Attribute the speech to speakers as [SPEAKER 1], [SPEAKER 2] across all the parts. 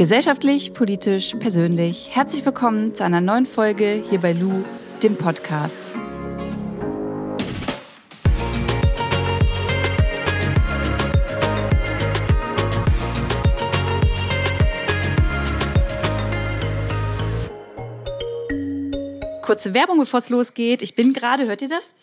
[SPEAKER 1] Gesellschaftlich, politisch, persönlich. Herzlich willkommen zu einer neuen Folge hier bei Lou, dem Podcast. Kurze Werbung, bevor es losgeht. Ich bin gerade, hört ihr das?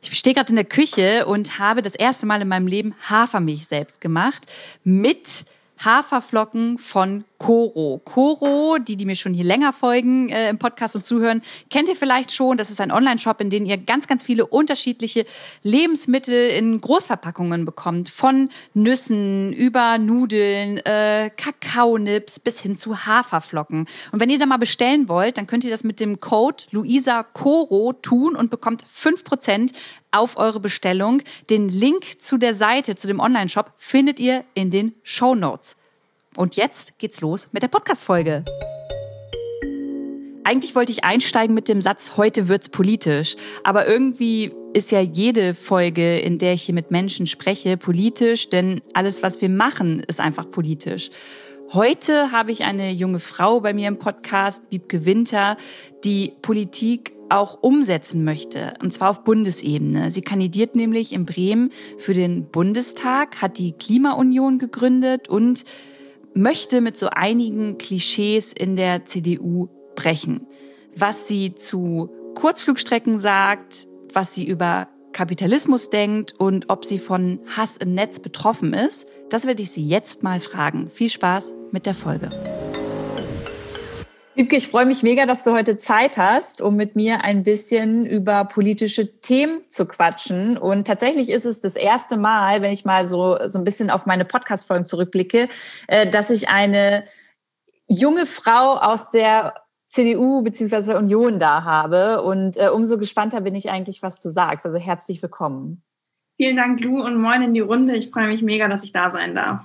[SPEAKER 1] Ich stehe gerade in der Küche und habe das erste Mal in meinem Leben Hafermilch selbst gemacht mit Haferflocken von Coro. Coro, die, die mir schon hier länger folgen äh, im Podcast und zuhören, kennt ihr vielleicht schon. Das ist ein Online-Shop, in dem ihr ganz, ganz viele unterschiedliche Lebensmittel in Großverpackungen bekommt. Von Nüssen über Nudeln, äh, Kakaonips bis hin zu Haferflocken. Und wenn ihr da mal bestellen wollt, dann könnt ihr das mit dem Code Luisa Coro tun und bekommt fünf Prozent auf eure Bestellung. Den Link zu der Seite, zu dem Online-Shop, findet ihr in den Show Notes. Und jetzt geht's los mit der Podcast-Folge. Eigentlich wollte ich einsteigen mit dem Satz, heute wird's politisch. Aber irgendwie ist ja jede Folge, in der ich hier mit Menschen spreche, politisch, denn alles, was wir machen, ist einfach politisch. Heute habe ich eine junge Frau bei mir im Podcast, Wiebke Winter, die Politik auch umsetzen möchte, und zwar auf Bundesebene. Sie kandidiert nämlich in Bremen für den Bundestag, hat die Klimaunion gegründet und möchte mit so einigen Klischees in der CDU brechen. Was sie zu Kurzflugstrecken sagt, was sie über Kapitalismus denkt und ob sie von Hass im Netz betroffen ist, das werde ich sie jetzt mal fragen. Viel Spaß mit der Folge. Übke, ich freue mich mega, dass du heute Zeit hast, um mit mir ein bisschen über politische Themen zu quatschen. Und tatsächlich ist es das erste Mal, wenn ich mal so, so ein bisschen auf meine Podcast-Folgen zurückblicke, äh, dass ich eine junge Frau aus der CDU bzw. Union da habe. Und äh, umso gespannter bin ich eigentlich, was du sagst. Also herzlich willkommen.
[SPEAKER 2] Vielen Dank, Lu, und moin in die Runde. Ich freue mich mega, dass ich da sein darf.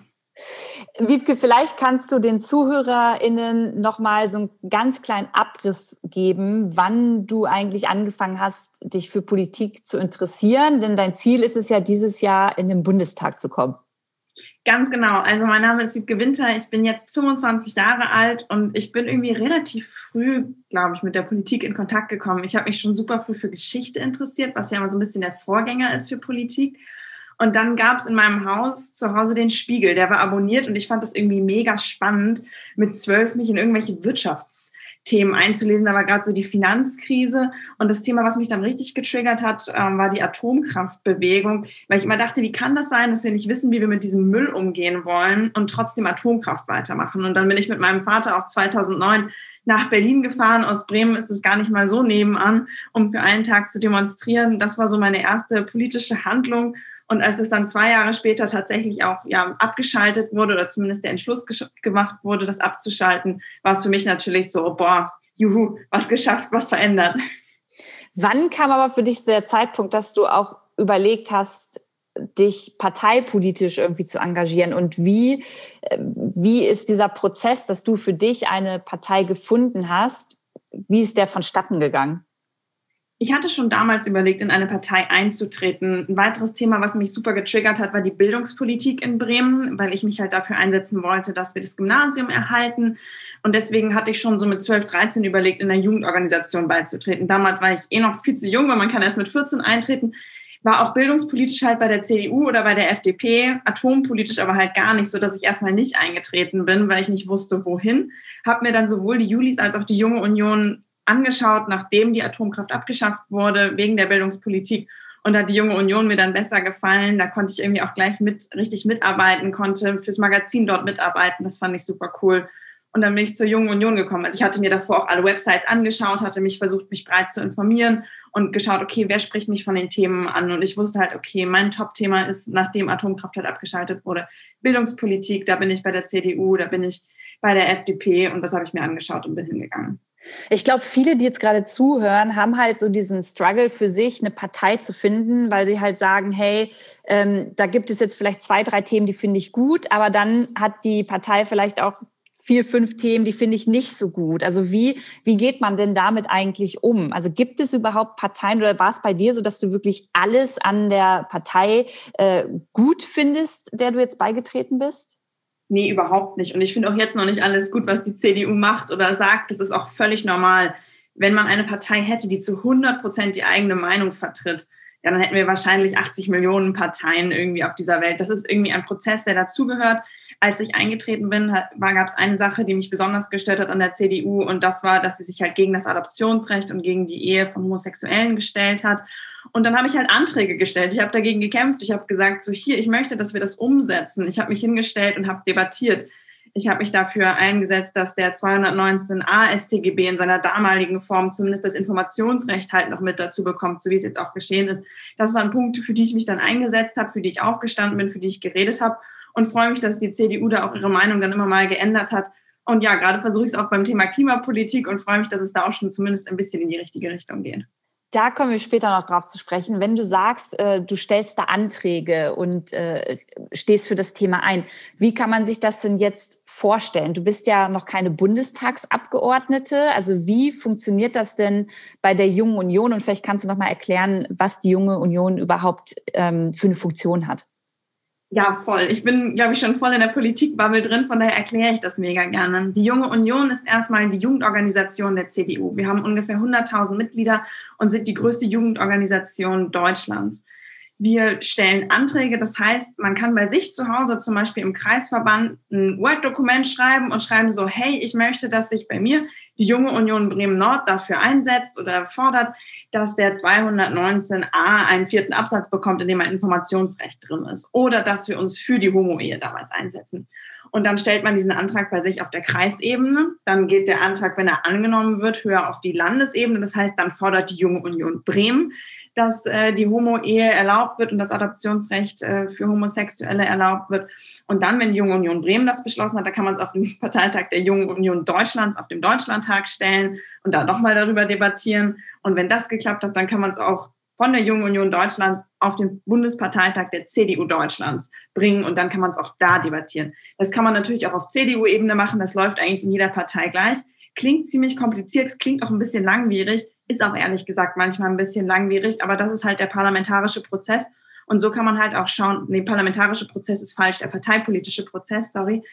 [SPEAKER 1] Wiebke, vielleicht kannst du den ZuhörerInnen nochmal so einen ganz kleinen Abriss geben, wann du eigentlich angefangen hast, dich für Politik zu interessieren. Denn dein Ziel ist es ja, dieses Jahr in den Bundestag zu kommen.
[SPEAKER 2] Ganz genau. Also mein Name ist Wiebke Winter. Ich bin jetzt 25 Jahre alt und ich bin irgendwie relativ früh, glaube ich, mit der Politik in Kontakt gekommen. Ich habe mich schon super früh für Geschichte interessiert, was ja immer so ein bisschen der Vorgänger ist für Politik. Und dann gab es in meinem Haus zu Hause den Spiegel, der war abonniert und ich fand das irgendwie mega spannend, mit zwölf mich in irgendwelche Wirtschaftsthemen einzulesen. Da war gerade so die Finanzkrise und das Thema, was mich dann richtig getriggert hat, ähm, war die Atomkraftbewegung, weil ich immer dachte, wie kann das sein, dass wir nicht wissen, wie wir mit diesem Müll umgehen wollen und trotzdem Atomkraft weitermachen. Und dann bin ich mit meinem Vater auch 2009 nach Berlin gefahren. Aus Bremen ist es gar nicht mal so nebenan, um für einen Tag zu demonstrieren. Das war so meine erste politische Handlung. Und als es dann zwei Jahre später tatsächlich auch ja, abgeschaltet wurde oder zumindest der Entschluss gemacht wurde, das abzuschalten, war es für mich natürlich so, boah, juhu, was geschafft, was verändert.
[SPEAKER 1] Wann kam aber für dich so der Zeitpunkt, dass du auch überlegt hast, dich parteipolitisch irgendwie zu engagieren und wie, äh, wie ist dieser Prozess, dass du für dich eine Partei gefunden hast, wie ist der vonstatten gegangen?
[SPEAKER 2] Ich hatte schon damals überlegt, in eine Partei einzutreten. Ein weiteres Thema, was mich super getriggert hat, war die Bildungspolitik in Bremen, weil ich mich halt dafür einsetzen wollte, dass wir das Gymnasium erhalten. Und deswegen hatte ich schon so mit 12, 13 überlegt, in einer Jugendorganisation beizutreten. Damals war ich eh noch viel zu jung, weil man kann erst mit 14 eintreten. War auch bildungspolitisch halt bei der CDU oder bei der FDP, atompolitisch aber halt gar nicht, so dass ich erstmal nicht eingetreten bin, weil ich nicht wusste, wohin. Habe mir dann sowohl die Julis als auch die Junge Union angeschaut, nachdem die Atomkraft abgeschafft wurde, wegen der Bildungspolitik. Und da hat die Junge Union mir dann besser gefallen. Da konnte ich irgendwie auch gleich mit, richtig mitarbeiten, konnte fürs Magazin dort mitarbeiten. Das fand ich super cool. Und dann bin ich zur Jungen Union gekommen. Also ich hatte mir davor auch alle Websites angeschaut, hatte mich versucht, mich breit zu informieren und geschaut, okay, wer spricht mich von den Themen an? Und ich wusste halt, okay, mein Top-Thema ist, nachdem Atomkraft halt abgeschaltet wurde, Bildungspolitik. Da bin ich bei der CDU, da bin ich bei der FDP und das habe ich mir angeschaut und bin hingegangen.
[SPEAKER 1] Ich glaube, viele, die jetzt gerade zuhören, haben halt so diesen Struggle für sich, eine Partei zu finden, weil sie halt sagen, hey, ähm, da gibt es jetzt vielleicht zwei, drei Themen, die finde ich gut, aber dann hat die Partei vielleicht auch vier, fünf Themen, die finde ich nicht so gut. Also wie, wie geht man denn damit eigentlich um? Also gibt es überhaupt Parteien oder war es bei dir so, dass du wirklich alles an der Partei äh, gut findest, der du jetzt beigetreten bist?
[SPEAKER 2] Nee, überhaupt nicht. Und ich finde auch jetzt noch nicht alles gut, was die CDU macht oder sagt. Das ist auch völlig normal. Wenn man eine Partei hätte, die zu 100 Prozent die eigene Meinung vertritt, ja, dann hätten wir wahrscheinlich 80 Millionen Parteien irgendwie auf dieser Welt. Das ist irgendwie ein Prozess, der dazugehört. Als ich eingetreten bin, gab es eine Sache, die mich besonders gestört hat an der CDU und das war, dass sie sich halt gegen das Adoptionsrecht und gegen die Ehe von Homosexuellen gestellt hat. Und dann habe ich halt Anträge gestellt. Ich habe dagegen gekämpft. Ich habe gesagt, so hier, ich möchte, dass wir das umsetzen. Ich habe mich hingestellt und habe debattiert. Ich habe mich dafür eingesetzt, dass der 219a StGB in seiner damaligen Form zumindest das Informationsrecht halt noch mit dazu bekommt, so wie es jetzt auch geschehen ist. Das waren Punkte, für die ich mich dann eingesetzt habe, für die ich aufgestanden bin, für die ich geredet habe und freue mich, dass die CDU da auch ihre Meinung dann immer mal geändert hat. Und ja, gerade versuche ich es auch beim Thema Klimapolitik und freue mich, dass es da auch schon zumindest ein bisschen in die richtige Richtung geht.
[SPEAKER 1] Da kommen wir später noch drauf zu sprechen. Wenn du sagst, äh, du stellst da Anträge und äh, stehst für das Thema ein, wie kann man sich das denn jetzt vorstellen? Du bist ja noch keine Bundestagsabgeordnete. Also wie funktioniert das denn bei der Jungen Union? Und vielleicht kannst du noch mal erklären, was die Junge Union überhaupt ähm, für eine Funktion hat.
[SPEAKER 2] Ja, voll. Ich bin, glaube ich, schon voll in der Politikbubble drin, von daher erkläre ich das mega gerne. Die Junge Union ist erstmal die Jugendorganisation der CDU. Wir haben ungefähr 100.000 Mitglieder und sind die größte Jugendorganisation Deutschlands. Wir stellen Anträge, das heißt, man kann bei sich zu Hause zum Beispiel im Kreisverband ein Word-Dokument schreiben und schreiben so, hey, ich möchte, dass sich bei mir die junge Union Bremen-Nord dafür einsetzt oder fordert, dass der 219a einen vierten Absatz bekommt, in dem ein Informationsrecht drin ist. Oder dass wir uns für die Homo-Ehe damals einsetzen. Und dann stellt man diesen Antrag bei sich auf der Kreisebene. Dann geht der Antrag, wenn er angenommen wird, höher auf die Landesebene. Das heißt, dann fordert die Junge Union Bremen dass äh, die Homo-Ehe erlaubt wird und das Adoptionsrecht äh, für Homosexuelle erlaubt wird. Und dann, wenn die Junge Union Bremen das beschlossen hat, da kann man es auf dem Parteitag der Jungen Union Deutschlands auf dem Deutschlandtag stellen und da nochmal darüber debattieren. Und wenn das geklappt hat, dann kann man es auch von der Jungen Union Deutschlands auf den Bundesparteitag der CDU Deutschlands bringen und dann kann man es auch da debattieren. Das kann man natürlich auch auf CDU-Ebene machen, das läuft eigentlich in jeder Partei gleich. Klingt ziemlich kompliziert, klingt auch ein bisschen langwierig, ist auch ehrlich gesagt manchmal ein bisschen langwierig, aber das ist halt der parlamentarische Prozess. Und so kann man halt auch schauen, nee, parlamentarische Prozess ist falsch, der parteipolitische Prozess, sorry.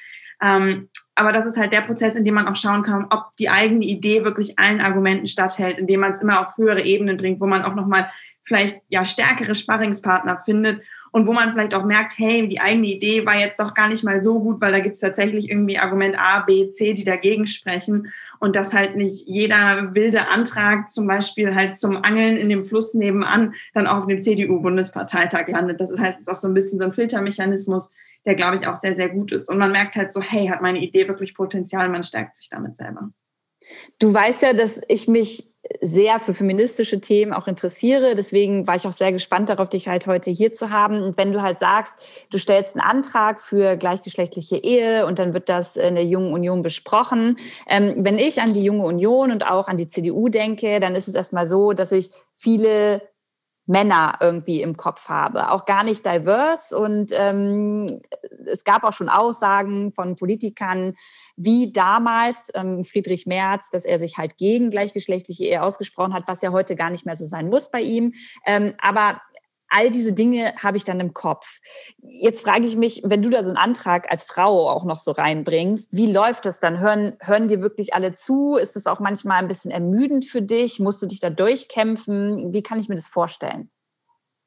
[SPEAKER 2] Ähm, aber das ist halt der Prozess, in dem man auch schauen kann, ob die eigene Idee wirklich allen Argumenten statthält, indem man es immer auf höhere Ebenen bringt, wo man auch nochmal vielleicht ja stärkere Sparringspartner findet und wo man vielleicht auch merkt, hey, die eigene Idee war jetzt doch gar nicht mal so gut, weil da gibt es tatsächlich irgendwie Argument A, B, C, die dagegen sprechen und dass halt nicht jeder wilde Antrag zum Beispiel halt zum Angeln in dem Fluss nebenan dann auch auf dem CDU-Bundesparteitag landet. Das heißt, es ist auch so ein bisschen so ein Filtermechanismus, der, glaube ich, auch sehr, sehr gut ist. Und man merkt halt so, hey, hat meine Idee wirklich Potenzial, man stärkt sich damit selber.
[SPEAKER 1] Du weißt ja, dass ich mich sehr für feministische Themen auch interessiere. Deswegen war ich auch sehr gespannt darauf, dich halt heute hier zu haben. Und wenn du halt sagst, du stellst einen Antrag für gleichgeschlechtliche Ehe und dann wird das in der Jungen Union besprochen. Ähm, wenn ich an die Junge Union und auch an die CDU denke, dann ist es erstmal so, dass ich viele Männer irgendwie im Kopf habe, auch gar nicht diverse. Und ähm, es gab auch schon Aussagen von Politikern, wie damals ähm, Friedrich Merz, dass er sich halt gegen gleichgeschlechtliche Ehe ausgesprochen hat, was ja heute gar nicht mehr so sein muss bei ihm. Ähm, aber all diese Dinge habe ich dann im Kopf. Jetzt frage ich mich, wenn du da so einen Antrag als Frau auch noch so reinbringst, wie läuft das dann? Hören, hören dir wirklich alle zu? Ist das auch manchmal ein bisschen ermüdend für dich? Musst du dich da durchkämpfen? Wie kann ich mir das vorstellen?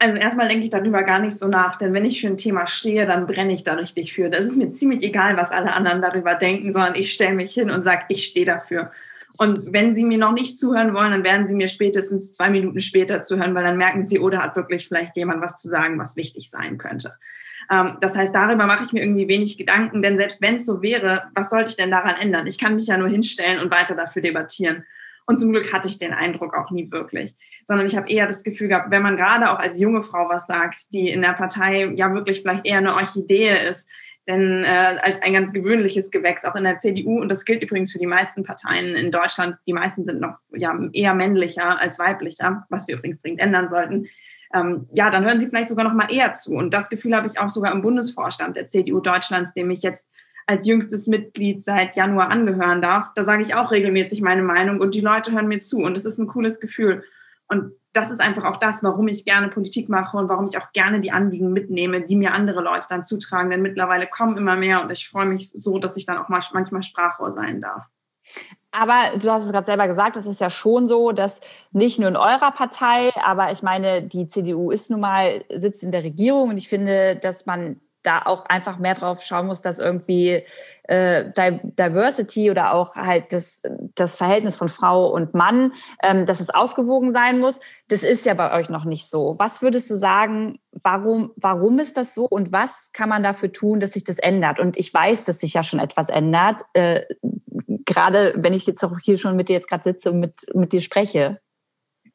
[SPEAKER 2] Also erstmal denke ich darüber gar nicht so nach, denn wenn ich für ein Thema stehe, dann brenne ich da richtig für. Das ist mir ziemlich egal, was alle anderen darüber denken, sondern ich stelle mich hin und sage, ich stehe dafür. Und wenn Sie mir noch nicht zuhören wollen, dann werden Sie mir spätestens zwei Minuten später zuhören, weil dann merken Sie, oder oh, hat wirklich vielleicht jemand was zu sagen, was wichtig sein könnte. Ähm, das heißt, darüber mache ich mir irgendwie wenig Gedanken, denn selbst wenn es so wäre, was sollte ich denn daran ändern? Ich kann mich ja nur hinstellen und weiter dafür debattieren. Und zum Glück hatte ich den Eindruck auch nie wirklich, sondern ich habe eher das Gefühl gehabt, wenn man gerade auch als junge Frau was sagt, die in der Partei ja wirklich vielleicht eher eine Orchidee ist, denn äh, als ein ganz gewöhnliches Gewächs, auch in der CDU, und das gilt übrigens für die meisten Parteien in Deutschland, die meisten sind noch ja, eher männlicher als weiblicher, was wir übrigens dringend ändern sollten, ähm, ja, dann hören sie vielleicht sogar noch mal eher zu. Und das Gefühl habe ich auch sogar im Bundesvorstand der CDU Deutschlands, dem ich jetzt als jüngstes Mitglied seit Januar angehören darf, da sage ich auch regelmäßig meine Meinung und die Leute hören mir zu und das ist ein cooles Gefühl. Und das ist einfach auch das, warum ich gerne Politik mache und warum ich auch gerne die Anliegen mitnehme, die mir andere Leute dann zutragen. Denn mittlerweile kommen immer mehr und ich freue mich so, dass ich dann auch manchmal Sprachrohr sein darf.
[SPEAKER 1] Aber du hast es gerade selber gesagt, es ist ja schon so, dass nicht nur in eurer Partei, aber ich meine, die CDU ist nun mal, sitzt in der Regierung und ich finde, dass man da auch einfach mehr drauf schauen muss, dass irgendwie äh, Diversity oder auch halt das, das Verhältnis von Frau und Mann, ähm, dass es ausgewogen sein muss. Das ist ja bei euch noch nicht so. Was würdest du sagen, warum, warum ist das so und was kann man dafür tun, dass sich das ändert? Und ich weiß, dass sich ja schon etwas ändert, äh, gerade wenn ich jetzt auch hier schon mit dir jetzt gerade sitze und mit, mit dir spreche.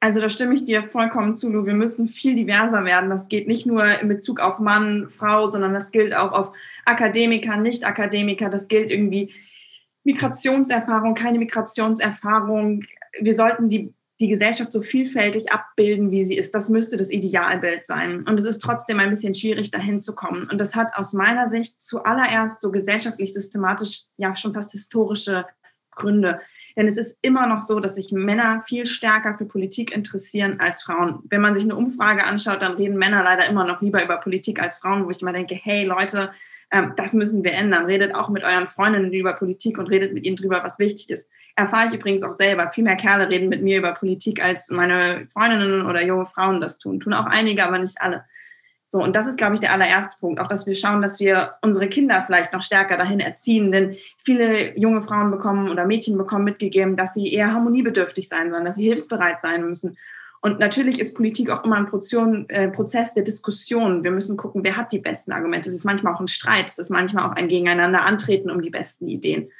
[SPEAKER 2] Also da stimme ich dir vollkommen zu, Lu. Wir müssen viel diverser werden. Das geht nicht nur in Bezug auf Mann, Frau, sondern das gilt auch auf Akademiker, Nicht-Akademiker. Das gilt irgendwie Migrationserfahrung, keine Migrationserfahrung. Wir sollten die, die Gesellschaft so vielfältig abbilden, wie sie ist. Das müsste das Idealbild sein. Und es ist trotzdem ein bisschen schwierig, dahin zu kommen. Und das hat aus meiner Sicht zuallererst so gesellschaftlich, systematisch, ja schon fast historische Gründe. Denn es ist immer noch so, dass sich Männer viel stärker für Politik interessieren als Frauen. Wenn man sich eine Umfrage anschaut, dann reden Männer leider immer noch lieber über Politik als Frauen, wo ich immer denke, hey Leute, ähm, das müssen wir ändern. Redet auch mit euren Freundinnen über Politik und redet mit ihnen drüber, was wichtig ist. Erfahre ich übrigens auch selber. Viel mehr Kerle reden mit mir über Politik, als meine Freundinnen oder junge Frauen das tun. Tun auch einige, aber nicht alle. So, und das ist, glaube ich, der allererste Punkt. Auch, dass wir schauen, dass wir unsere Kinder vielleicht noch stärker dahin erziehen. Denn viele junge Frauen bekommen oder Mädchen bekommen mitgegeben, dass sie eher harmoniebedürftig sein sollen, dass sie hilfsbereit sein müssen. Und natürlich ist Politik auch immer ein äh, Prozess der Diskussion. Wir müssen gucken, wer hat die besten Argumente. Es ist manchmal auch ein Streit. Es ist manchmal auch ein Gegeneinander antreten um die besten Ideen.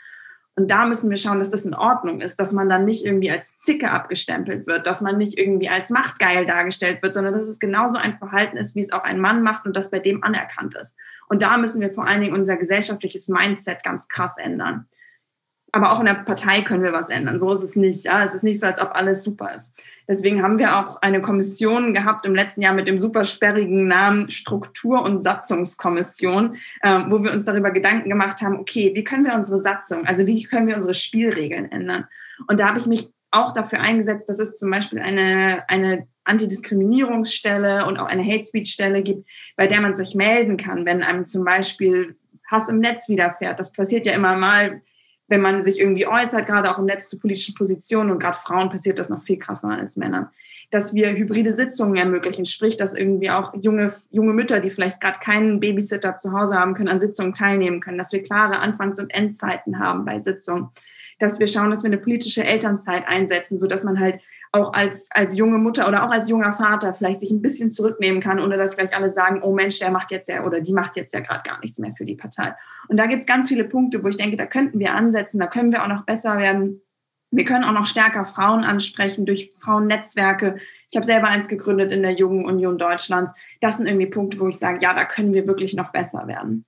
[SPEAKER 2] Und da müssen wir schauen, dass das in Ordnung ist, dass man dann nicht irgendwie als Zicke abgestempelt wird, dass man nicht irgendwie als machtgeil dargestellt wird, sondern dass es genauso ein Verhalten ist, wie es auch ein Mann macht und das bei dem anerkannt ist. Und da müssen wir vor allen Dingen unser gesellschaftliches Mindset ganz krass ändern aber auch in der Partei können wir was ändern. So ist es nicht. Ja? Es ist nicht so, als ob alles super ist. Deswegen haben wir auch eine Kommission gehabt im letzten Jahr mit dem super sperrigen Namen Struktur- und Satzungskommission, äh, wo wir uns darüber Gedanken gemacht haben, okay, wie können wir unsere Satzung, also wie können wir unsere Spielregeln ändern? Und da habe ich mich auch dafür eingesetzt, dass es zum Beispiel eine, eine Antidiskriminierungsstelle und auch eine Hate Speech Stelle gibt, bei der man sich melden kann, wenn einem zum Beispiel Hass im Netz widerfährt. Das passiert ja immer mal wenn man sich irgendwie äußert, gerade auch im Netz zu politischen Positionen und gerade Frauen passiert das noch viel krasser als Männern. Dass wir hybride Sitzungen ermöglichen, sprich, dass irgendwie auch junge, junge Mütter, die vielleicht gerade keinen Babysitter zu Hause haben können, an Sitzungen teilnehmen können, dass wir klare Anfangs- und Endzeiten haben bei Sitzungen, dass wir schauen, dass wir eine politische Elternzeit einsetzen, so dass man halt auch als, als junge Mutter oder auch als junger Vater vielleicht sich ein bisschen zurücknehmen kann, ohne dass gleich alle sagen, oh Mensch, der macht jetzt ja oder die macht jetzt ja gerade gar nichts mehr für die Partei. Und da gibt es ganz viele Punkte, wo ich denke, da könnten wir ansetzen, da können wir auch noch besser werden. Wir können auch noch stärker Frauen ansprechen durch Frauennetzwerke. Ich habe selber eins gegründet in der Jungen Union Deutschlands. Das sind irgendwie Punkte, wo ich sage, ja, da können wir wirklich noch besser werden.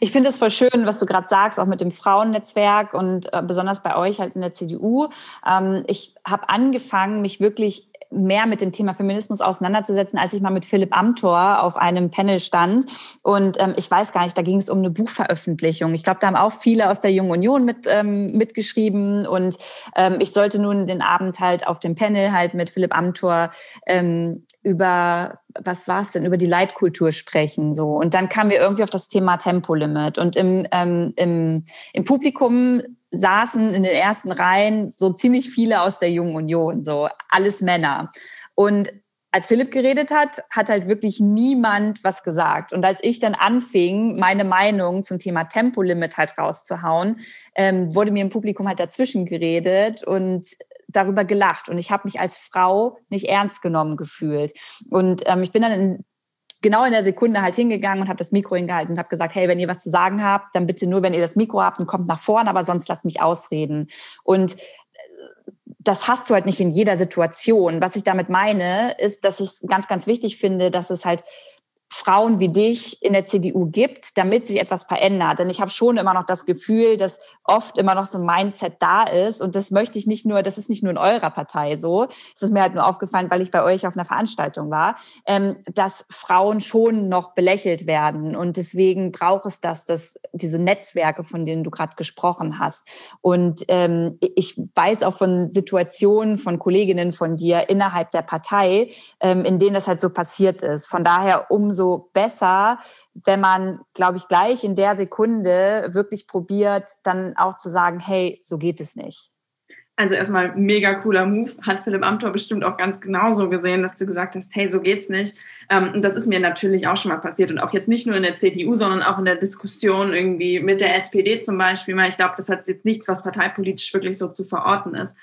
[SPEAKER 1] Ich finde es voll schön, was du gerade sagst, auch mit dem Frauennetzwerk und äh, besonders bei euch halt in der CDU. Ähm, ich habe angefangen, mich wirklich mehr mit dem Thema Feminismus auseinanderzusetzen, als ich mal mit Philipp Amthor auf einem Panel stand. Und ähm, ich weiß gar nicht, da ging es um eine Buchveröffentlichung. Ich glaube, da haben auch viele aus der Jungen Union mit, ähm, mitgeschrieben. Und ähm, ich sollte nun den Abend halt auf dem Panel halt mit Philipp Amthor ähm, über, was war es denn, über die Leitkultur sprechen. so Und dann kamen wir irgendwie auf das Thema Tempolimit. Und im, ähm, im, im Publikum saßen in den ersten Reihen so ziemlich viele aus der Jungen Union, so alles Männer. Und als Philipp geredet hat, hat halt wirklich niemand was gesagt. Und als ich dann anfing, meine Meinung zum Thema Tempolimit halt rauszuhauen, ähm, wurde mir im Publikum halt dazwischen geredet und darüber gelacht. Und ich habe mich als Frau nicht ernst genommen gefühlt. Und ähm, ich bin dann in, genau in der Sekunde halt hingegangen und habe das Mikro hingehalten und habe gesagt, hey, wenn ihr was zu sagen habt, dann bitte nur, wenn ihr das Mikro habt und kommt nach vorne, aber sonst lasst mich ausreden. Und äh, das hast du halt nicht in jeder Situation. Was ich damit meine, ist, dass ich es ganz, ganz wichtig finde, dass es halt Frauen wie dich in der CDU gibt, damit sich etwas verändert. Denn ich habe schon immer noch das Gefühl, dass oft immer noch so ein Mindset da ist. Und das möchte ich nicht nur, das ist nicht nur in eurer Partei so. Es ist mir halt nur aufgefallen, weil ich bei euch auf einer Veranstaltung war, ähm, dass Frauen schon noch belächelt werden. Und deswegen braucht es das, dass diese Netzwerke, von denen du gerade gesprochen hast. Und ähm, ich weiß auch von Situationen von Kolleginnen von dir innerhalb der Partei, ähm, in denen das halt so passiert ist. Von daher umso besser, wenn man, glaube ich, gleich in der Sekunde wirklich probiert, dann auch zu sagen, hey, so geht es nicht.
[SPEAKER 2] Also erstmal mega cooler Move. Hat Philipp Amthor bestimmt auch ganz genauso gesehen, dass du gesagt hast, hey, so geht's nicht. Ähm, und das ist mir natürlich auch schon mal passiert und auch jetzt nicht nur in der CDU, sondern auch in der Diskussion irgendwie mit der SPD zum Beispiel. Ich glaube, das hat jetzt nichts, was parteipolitisch wirklich so zu verorten ist.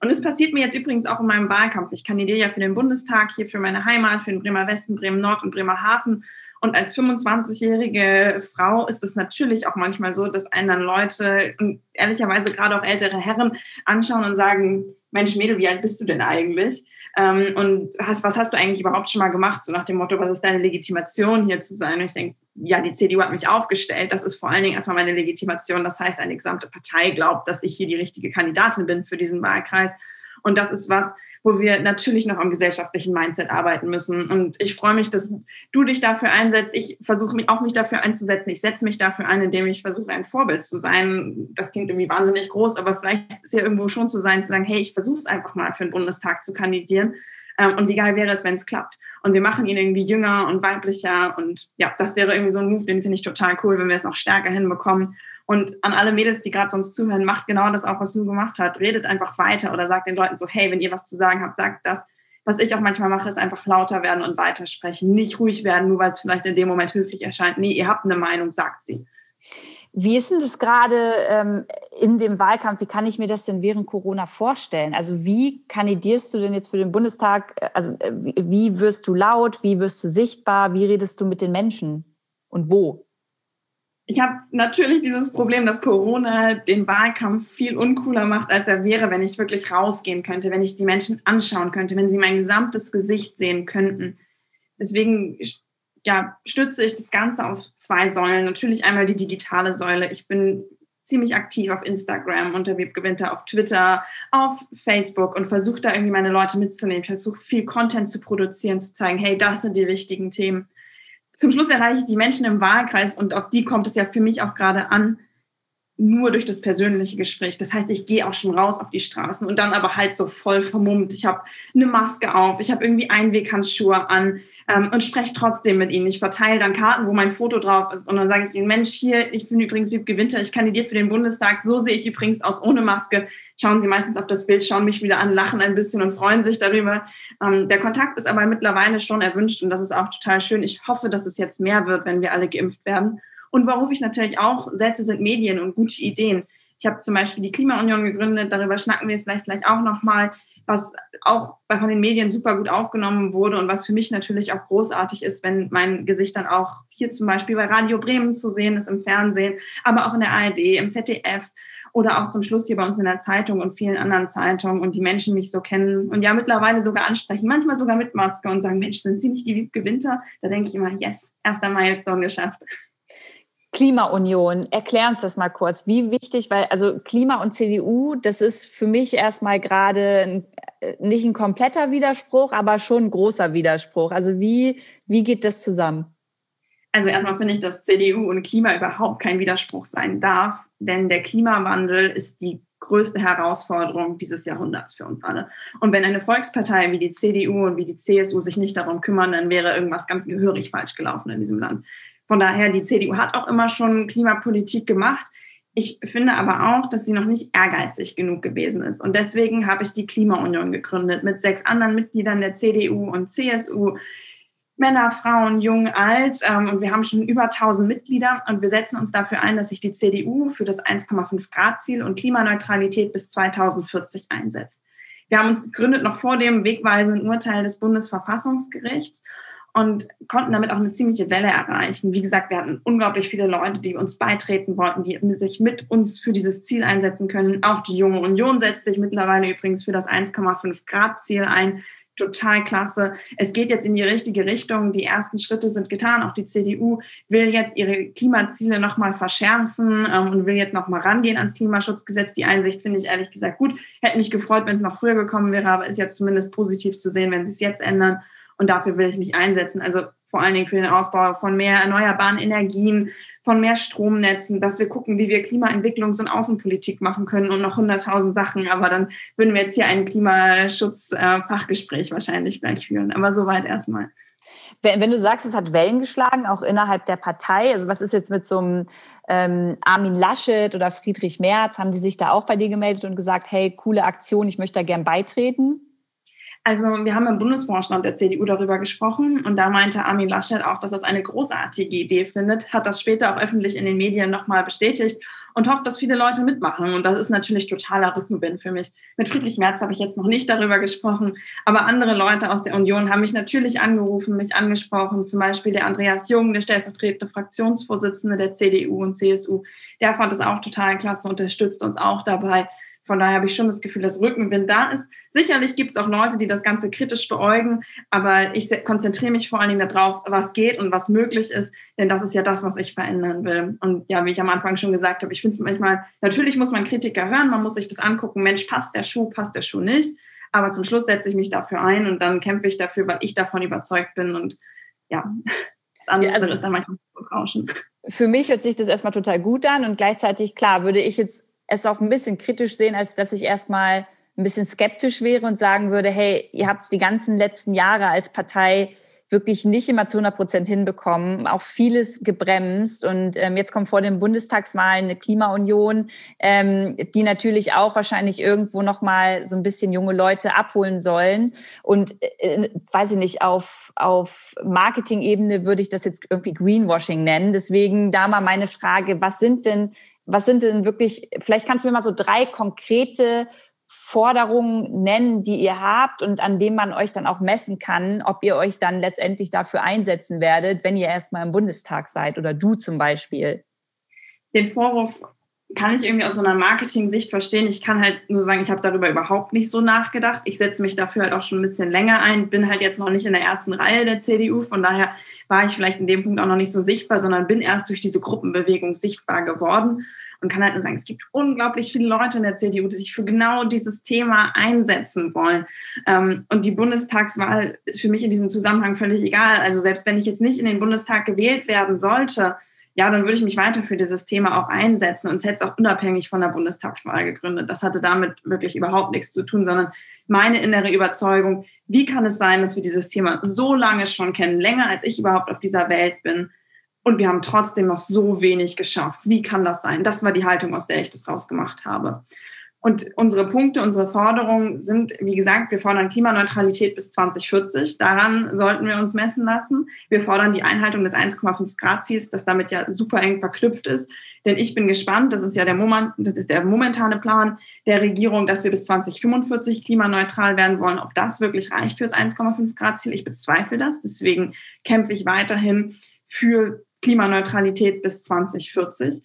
[SPEAKER 2] Und es passiert mir jetzt übrigens auch in meinem Wahlkampf. Ich kandidiere ja für den Bundestag, hier für meine Heimat, für den Bremer Westen, Bremen Nord und Bremerhaven. Und als 25-jährige Frau ist es natürlich auch manchmal so, dass einen dann Leute ehrlicherweise gerade auch ältere Herren anschauen und sagen, Mensch, Mädel, wie alt bist du denn eigentlich? Ähm, und hast, was hast du eigentlich überhaupt schon mal gemacht? So nach dem Motto, was ist deine Legitimation hier zu sein? Und ich denke, ja, die CDU hat mich aufgestellt. Das ist vor allen Dingen erstmal meine Legitimation. Das heißt, eine gesamte Partei glaubt, dass ich hier die richtige Kandidatin bin für diesen Wahlkreis. Und das ist was, wo wir natürlich noch am gesellschaftlichen Mindset arbeiten müssen. Und ich freue mich, dass du dich dafür einsetzt. Ich versuche mich auch mich dafür einzusetzen. Ich setze mich dafür ein, indem ich versuche, ein Vorbild zu sein. Das klingt irgendwie wahnsinnig groß, aber vielleicht ist ja irgendwo schon zu sein, zu sagen, hey, ich versuche es einfach mal für den Bundestag zu kandidieren. Ähm, und wie geil wäre es, wenn es klappt? Und wir machen ihn irgendwie jünger und weiblicher. Und ja, das wäre irgendwie so ein Move, den finde ich total cool, wenn wir es noch stärker hinbekommen. Und an alle Mädels, die gerade sonst zuhören, macht genau das auch, was du gemacht hast. Redet einfach weiter oder sagt den Leuten so, hey, wenn ihr was zu sagen habt, sagt das. Was ich auch manchmal mache, ist einfach lauter werden und weitersprechen. Nicht ruhig werden, nur weil es vielleicht in dem Moment höflich erscheint. Nee, ihr habt eine Meinung, sagt sie.
[SPEAKER 1] Wie ist denn das gerade ähm, in dem Wahlkampf? Wie kann ich mir das denn während Corona vorstellen? Also wie kandidierst du denn jetzt für den Bundestag? Also äh, wie wirst du laut? Wie wirst du sichtbar? Wie redest du mit den Menschen? Und wo?
[SPEAKER 2] Ich habe natürlich dieses Problem, dass Corona den Wahlkampf viel uncooler macht, als er wäre, wenn ich wirklich rausgehen könnte, wenn ich die Menschen anschauen könnte, wenn sie mein gesamtes Gesicht sehen könnten. Deswegen ja, stütze ich das Ganze auf zwei Säulen. Natürlich einmal die digitale Säule. Ich bin ziemlich aktiv auf Instagram, unter Webgewinter, auf Twitter, auf Facebook und versuche da irgendwie meine Leute mitzunehmen. Ich versuche viel Content zu produzieren, zu zeigen, hey, das sind die wichtigen Themen zum Schluss erreiche ich die Menschen im Wahlkreis und auf die kommt es ja für mich auch gerade an, nur durch das persönliche Gespräch. Das heißt, ich gehe auch schon raus auf die Straßen und dann aber halt so voll vermummt. Ich habe eine Maske auf, ich habe irgendwie Einweghandschuhe an ähm, und spreche trotzdem mit ihnen. Ich verteile dann Karten, wo mein Foto drauf ist und dann sage ich ihnen, Mensch, hier, ich bin übrigens Wieb Gewinter, ich kandidiere für den Bundestag, so sehe ich übrigens aus ohne Maske. Schauen sie meistens auf das Bild, schauen mich wieder an, lachen ein bisschen und freuen sich darüber. Ähm, der Kontakt ist aber mittlerweile schon erwünscht und das ist auch total schön. Ich hoffe, dass es jetzt mehr wird, wenn wir alle geimpft werden. Und worauf ich natürlich auch setze, sind Medien und gute Ideen. Ich habe zum Beispiel die Klimaunion gegründet, darüber schnacken wir vielleicht gleich auch nochmal was auch von den Medien super gut aufgenommen wurde und was für mich natürlich auch großartig ist, wenn mein Gesicht dann auch hier zum Beispiel bei Radio Bremen zu sehen ist, im Fernsehen, aber auch in der ARD, im ZDF oder auch zum Schluss hier bei uns in der Zeitung und vielen anderen Zeitungen und die Menschen mich so kennen und ja mittlerweile sogar ansprechen, manchmal sogar mit Maske und sagen, Mensch, sind Sie nicht die Wiebke Winter? Da denke ich immer, yes, erster Milestone geschafft.
[SPEAKER 1] Klimaunion, erklär uns das mal kurz. Wie wichtig, weil also Klima und CDU, das ist für mich erstmal gerade äh, nicht ein kompletter Widerspruch, aber schon ein großer Widerspruch. Also wie, wie geht das zusammen?
[SPEAKER 2] Also erstmal finde ich, dass CDU und Klima überhaupt kein Widerspruch sein darf, denn der Klimawandel ist die größte Herausforderung dieses Jahrhunderts für uns alle. Und wenn eine Volkspartei wie die CDU und wie die CSU sich nicht darum kümmern, dann wäre irgendwas ganz gehörig falsch gelaufen in diesem Land. Von daher, die CDU hat auch immer schon Klimapolitik gemacht. Ich finde aber auch, dass sie noch nicht ehrgeizig genug gewesen ist. Und deswegen habe ich die Klimaunion gegründet mit sechs anderen Mitgliedern der CDU und CSU. Männer, Frauen, jung, alt. Ähm, und wir haben schon über 1000 Mitglieder. Und wir setzen uns dafür ein, dass sich die CDU für das 1,5 Grad Ziel und Klimaneutralität bis 2040 einsetzt. Wir haben uns gegründet noch vor dem wegweisenden Urteil des Bundesverfassungsgerichts und konnten damit auch eine ziemliche Welle erreichen. Wie gesagt, wir hatten unglaublich viele Leute, die uns beitreten wollten, die sich mit uns für dieses Ziel einsetzen können. Auch die Junge Union setzt sich mittlerweile übrigens für das 1,5 Grad Ziel ein. total klasse. Es geht jetzt in die richtige Richtung. Die ersten Schritte sind getan. Auch die CDU will jetzt ihre Klimaziele nochmal verschärfen ähm, und will jetzt nochmal rangehen ans Klimaschutzgesetz. Die Einsicht finde ich ehrlich gesagt gut. Hätte mich gefreut, wenn es noch früher gekommen wäre, aber ist jetzt zumindest positiv zu sehen, wenn sie es jetzt ändern. Und dafür will ich mich einsetzen. Also vor allen Dingen für den Ausbau von mehr erneuerbaren Energien, von mehr Stromnetzen, dass wir gucken, wie wir Klimaentwicklungs- und Außenpolitik machen können und noch hunderttausend Sachen. Aber dann würden wir jetzt hier ein Klimaschutz-Fachgespräch wahrscheinlich gleich führen. Aber soweit erstmal.
[SPEAKER 1] Wenn, wenn, du sagst, es hat Wellen geschlagen, auch innerhalb der Partei, also was ist jetzt mit so einem ähm, Armin Laschet oder Friedrich Merz, haben die sich da auch bei dir gemeldet und gesagt, hey, coole Aktion, ich möchte da gern beitreten?
[SPEAKER 2] Also wir haben im Bundesvorstand der CDU darüber gesprochen und da meinte Armin Laschet auch, dass er es eine großartige Idee findet, hat das später auch öffentlich in den Medien nochmal bestätigt und hofft, dass viele Leute mitmachen. Und das ist natürlich totaler Rückenwind für mich. Mit Friedrich Merz habe ich jetzt noch nicht darüber gesprochen, aber andere Leute aus der Union haben mich natürlich angerufen, mich angesprochen, zum Beispiel der Andreas Jung, der stellvertretende Fraktionsvorsitzende der CDU und CSU. Der fand es auch total klasse, unterstützt uns auch dabei. Von daher habe ich schon das Gefühl, dass Rückenwind da ist. Sicherlich gibt es auch Leute, die das Ganze kritisch beäugen, aber ich konzentriere mich vor allen Dingen darauf, was geht und was möglich ist, denn das ist ja das, was ich verändern will. Und ja, wie ich am Anfang schon gesagt habe, ich finde es manchmal, natürlich muss man Kritiker hören, man muss sich das angucken, Mensch, passt der Schuh, passt der Schuh nicht. Aber zum Schluss setze ich mich dafür ein und dann kämpfe ich dafür, weil ich davon überzeugt bin und ja, das andere ja, also ist dann manchmal rauschen.
[SPEAKER 1] Für mich hört sich das erstmal total gut an und gleichzeitig, klar, würde ich jetzt es auch ein bisschen kritisch sehen, als dass ich erstmal ein bisschen skeptisch wäre und sagen würde, hey, ihr habt es die ganzen letzten Jahre als Partei wirklich nicht immer zu 100 Prozent hinbekommen, auch vieles gebremst. Und ähm, jetzt kommt vor den Bundestagswahlen eine Klimaunion, ähm, die natürlich auch wahrscheinlich irgendwo noch mal so ein bisschen junge Leute abholen sollen. Und äh, weiß ich nicht, auf, auf Marketing-Ebene würde ich das jetzt irgendwie Greenwashing nennen. Deswegen da mal meine Frage, was sind denn was sind denn wirklich, vielleicht kannst du mir mal so drei konkrete Forderungen nennen, die ihr habt und an denen man euch dann auch messen kann, ob ihr euch dann letztendlich dafür einsetzen werdet, wenn ihr erstmal im Bundestag seid oder du zum Beispiel?
[SPEAKER 2] Den Vorwurf kann ich irgendwie aus so einer Marketing-Sicht verstehen. Ich kann halt nur sagen, ich habe darüber überhaupt nicht so nachgedacht. Ich setze mich dafür halt auch schon ein bisschen länger ein, bin halt jetzt noch nicht in der ersten Reihe der CDU. Von daher war ich vielleicht in dem Punkt auch noch nicht so sichtbar, sondern bin erst durch diese Gruppenbewegung sichtbar geworden und kann halt nur sagen, es gibt unglaublich viele Leute in der CDU, die sich für genau dieses Thema einsetzen wollen. Ähm, und die Bundestagswahl ist für mich in diesem Zusammenhang völlig egal. Also selbst wenn ich jetzt nicht in den Bundestag gewählt werden sollte, ja, dann würde ich mich weiter für dieses Thema auch einsetzen und es hätte es auch unabhängig von der Bundestagswahl gegründet. Das hatte damit wirklich überhaupt nichts zu tun, sondern meine innere Überzeugung, wie kann es sein, dass wir dieses Thema so lange schon kennen, länger als ich überhaupt auf dieser Welt bin, und wir haben trotzdem noch so wenig geschafft. Wie kann das sein? Das war die Haltung, aus der ich das rausgemacht habe. Und unsere Punkte, unsere Forderungen sind, wie gesagt, wir fordern Klimaneutralität bis 2040. Daran sollten wir uns messen lassen. Wir fordern die Einhaltung des 1,5 Grad Ziels, das damit ja super eng verknüpft ist. Denn ich bin gespannt, das ist ja der, Moment, das ist der momentane Plan der Regierung, dass wir bis 2045 klimaneutral werden wollen. Ob das wirklich reicht für das 1,5 Grad Ziel, ich bezweifle das. Deswegen kämpfe ich weiterhin für Klimaneutralität bis 2040.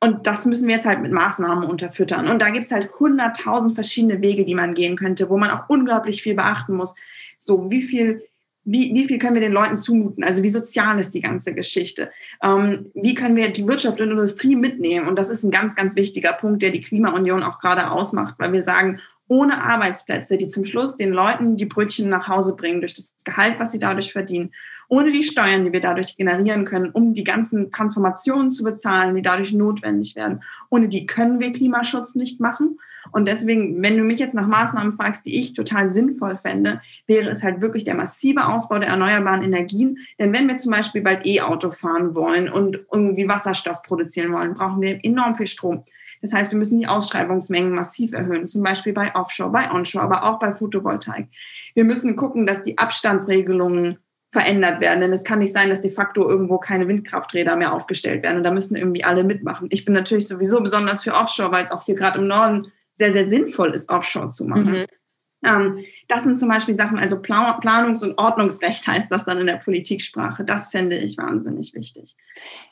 [SPEAKER 2] Und das müssen wir jetzt halt mit Maßnahmen unterfüttern. Und da gibt es halt hunderttausend verschiedene Wege, die man gehen könnte, wo man auch unglaublich viel beachten muss. So, wie viel, wie, wie viel können wir den Leuten zumuten? Also wie sozial ist die ganze Geschichte? Ähm, wie können wir die Wirtschaft und Industrie mitnehmen? Und das ist ein ganz, ganz wichtiger Punkt, der die Klimaunion auch gerade ausmacht, weil wir sagen, ohne Arbeitsplätze, die zum Schluss den Leuten die Brötchen nach Hause bringen, durch das Gehalt, was sie dadurch verdienen, ohne die Steuern, die wir dadurch generieren können, um die ganzen Transformationen zu bezahlen, die dadurch notwendig werden. Ohne die können wir Klimaschutz nicht machen. Und deswegen, wenn du mich jetzt nach Maßnahmen fragst, die ich total sinnvoll fände, wäre es halt wirklich der massive Ausbau der erneuerbaren Energien. Denn wenn wir zum Beispiel bald E-Auto fahren wollen und irgendwie Wasserstoff produzieren wollen, brauchen wir enorm viel Strom. Das heißt, wir müssen die Ausschreibungsmengen massiv erhöhen, zum Beispiel bei Offshore, bei Onshore, aber auch bei Photovoltaik. Wir müssen gucken, dass die Abstandsregelungen verändert werden. Denn es kann nicht sein, dass de facto irgendwo keine Windkrafträder mehr aufgestellt werden. Und da müssen irgendwie alle mitmachen. Ich bin natürlich sowieso besonders für Offshore, weil es auch hier gerade im Norden sehr, sehr sinnvoll ist, Offshore zu machen. Mhm. Ähm, das sind zum Beispiel Sachen, also Planungs- und Ordnungsrecht heißt das dann in der Politiksprache. Das fände ich wahnsinnig wichtig.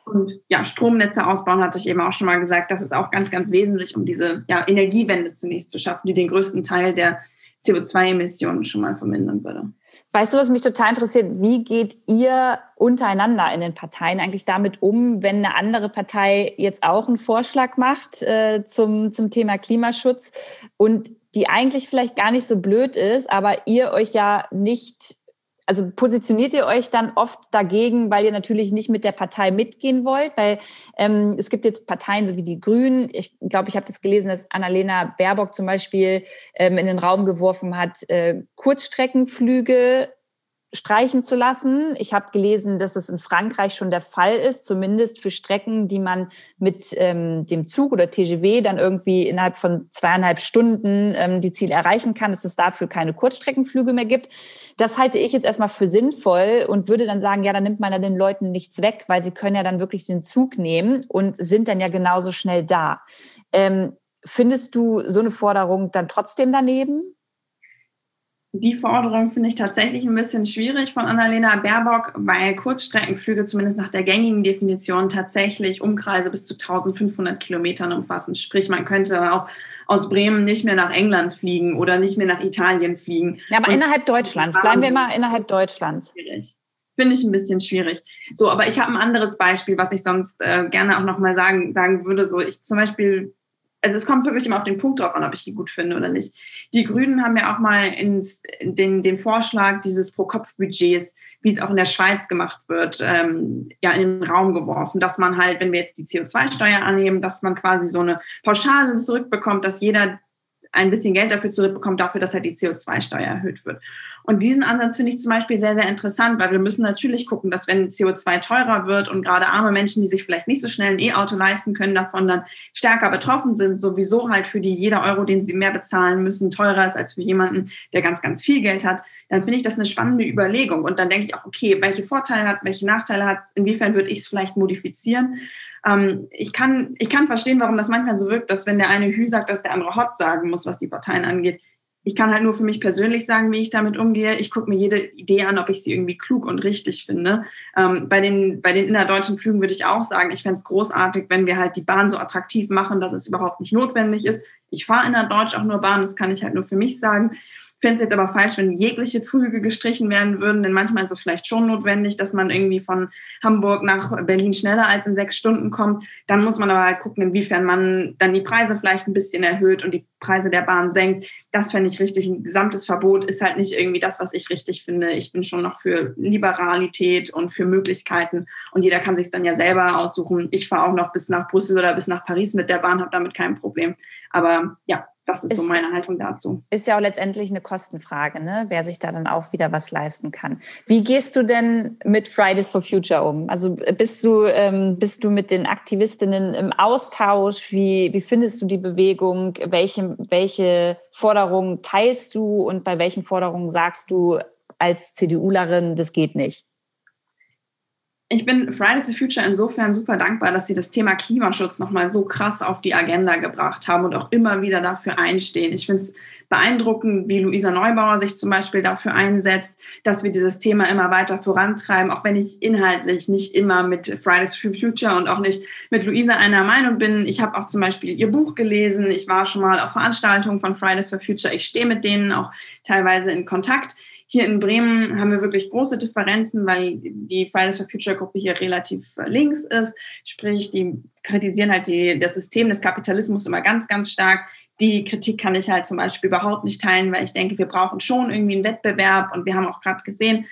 [SPEAKER 2] Und ja, Stromnetze ausbauen, hatte ich eben auch schon mal gesagt. Das ist auch ganz, ganz wesentlich, um diese ja, Energiewende zunächst zu schaffen, die den größten Teil der CO2-Emissionen schon mal vermindern würde.
[SPEAKER 1] Weißt du, was mich total interessiert? Wie geht ihr untereinander in den Parteien eigentlich damit um, wenn eine andere Partei jetzt auch einen Vorschlag macht äh, zum, zum Thema Klimaschutz und die eigentlich vielleicht gar nicht so blöd ist, aber ihr euch ja nicht also positioniert ihr euch dann oft dagegen, weil ihr natürlich nicht mit der Partei mitgehen wollt? Weil ähm, es gibt jetzt Parteien so wie die Grünen. Ich glaube, ich habe das gelesen, dass Annalena Baerbock zum Beispiel ähm, in den Raum geworfen hat, äh, Kurzstreckenflüge streichen zu lassen. Ich habe gelesen, dass es in Frankreich schon der Fall ist, zumindest für Strecken, die man mit ähm, dem Zug oder TGV dann irgendwie innerhalb von zweieinhalb Stunden ähm, die Ziele erreichen kann, dass es dafür keine Kurzstreckenflüge mehr gibt. Das halte ich jetzt erstmal für sinnvoll und würde dann sagen, ja, dann nimmt man ja den Leuten nichts weg, weil sie können ja dann wirklich den Zug nehmen und sind dann ja genauso schnell da. Ähm, findest du so eine Forderung dann trotzdem daneben?
[SPEAKER 2] Die Forderung finde ich tatsächlich ein bisschen schwierig von Annalena Baerbock, weil Kurzstreckenflüge zumindest nach der gängigen Definition tatsächlich Umkreise bis zu 1500 Kilometern umfassen. Sprich, man könnte auch aus Bremen nicht mehr nach England fliegen oder nicht mehr nach Italien fliegen.
[SPEAKER 1] Ja, aber Und innerhalb Deutschlands. Bleiben wir mal innerhalb Deutschlands.
[SPEAKER 2] Schwierig. Finde ich ein bisschen schwierig. So, aber ich habe ein anderes Beispiel, was ich sonst äh, gerne auch nochmal sagen, sagen würde. So, ich zum Beispiel also es kommt wirklich immer auf den Punkt drauf an, ob ich die gut finde oder nicht. Die Grünen haben ja auch mal ins, den, den Vorschlag dieses Pro-Kopf-Budgets, wie es auch in der Schweiz gemacht wird, ähm, ja in den Raum geworfen, dass man halt, wenn wir jetzt die CO2-Steuer annehmen, dass man quasi so eine Pauschale zurückbekommt, dass jeder ein bisschen Geld dafür zurückbekommt, dafür, dass halt die CO2-Steuer erhöht wird. Und diesen Ansatz finde ich zum Beispiel sehr, sehr interessant, weil wir müssen natürlich gucken, dass wenn CO2 teurer wird und gerade arme Menschen, die sich vielleicht nicht so schnell ein E-Auto leisten können, davon dann stärker betroffen sind, sowieso halt für die jeder Euro, den sie mehr bezahlen müssen, teurer ist als für jemanden, der ganz, ganz viel Geld hat, dann finde ich das eine spannende Überlegung. Und dann denke ich auch, okay, welche Vorteile hat es, welche Nachteile hat es, inwiefern würde ich es vielleicht modifizieren? Ähm, ich, kann, ich kann verstehen, warum das manchmal so wirkt, dass wenn der eine Hü sagt, dass der andere Hot sagen muss, was die Parteien angeht. Ich kann halt nur für mich persönlich sagen, wie ich damit umgehe. Ich gucke mir jede Idee an, ob ich sie irgendwie klug und richtig finde. Ähm, bei, den, bei den innerdeutschen Flügen würde ich auch sagen, ich fände es großartig, wenn wir halt die Bahn so attraktiv machen, dass es überhaupt nicht notwendig ist. Ich fahre innerdeutsch auch nur Bahn, das kann ich halt nur für mich sagen fände es jetzt aber falsch, wenn jegliche Flüge gestrichen werden würden, denn manchmal ist es vielleicht schon notwendig, dass man irgendwie von Hamburg nach Berlin schneller als in sechs Stunden kommt. Dann muss man aber halt gucken, inwiefern man dann die Preise vielleicht ein bisschen erhöht und die Preise der Bahn senkt. Das fände ich richtig. Ein gesamtes Verbot ist halt nicht irgendwie das, was ich richtig finde. Ich bin schon noch für Liberalität und für Möglichkeiten und jeder kann sich dann ja selber aussuchen. Ich fahre auch noch bis nach Brüssel oder bis nach Paris mit der Bahn, habe damit kein Problem. Aber ja, das ist, ist, so meine Haltung dazu.
[SPEAKER 1] Ist ja auch letztendlich eine Kostenfrage, ne? wer sich da dann auch wieder was leisten kann. Wie gehst du denn mit Fridays for Future um? Also bist du, ähm, bist du mit den Aktivistinnen im Austausch? Wie, wie findest du die Bewegung? Welche, welche Forderungen teilst du und bei welchen Forderungen sagst du als CDUlerin, das geht nicht?
[SPEAKER 2] Ich bin Fridays for Future insofern super dankbar, dass sie das Thema Klimaschutz nochmal so krass auf die Agenda gebracht haben und auch immer wieder dafür einstehen. Ich finde es beeindruckend, wie Luisa Neubauer sich zum Beispiel dafür einsetzt, dass wir dieses Thema immer weiter vorantreiben, auch wenn ich inhaltlich nicht immer mit Fridays for Future und auch nicht mit Luisa einer Meinung bin. Ich habe auch zum Beispiel ihr Buch gelesen. Ich war schon mal auf Veranstaltungen von Fridays for Future. Ich stehe mit denen auch teilweise in Kontakt. Hier in Bremen haben wir wirklich große Differenzen, weil die Fridays for Future Gruppe hier relativ links ist. Sprich, die kritisieren halt die, das System des Kapitalismus immer ganz, ganz stark. Die Kritik kann ich halt zum Beispiel überhaupt nicht teilen, weil ich denke, wir brauchen schon irgendwie einen Wettbewerb. Und wir haben auch gerade gesehen,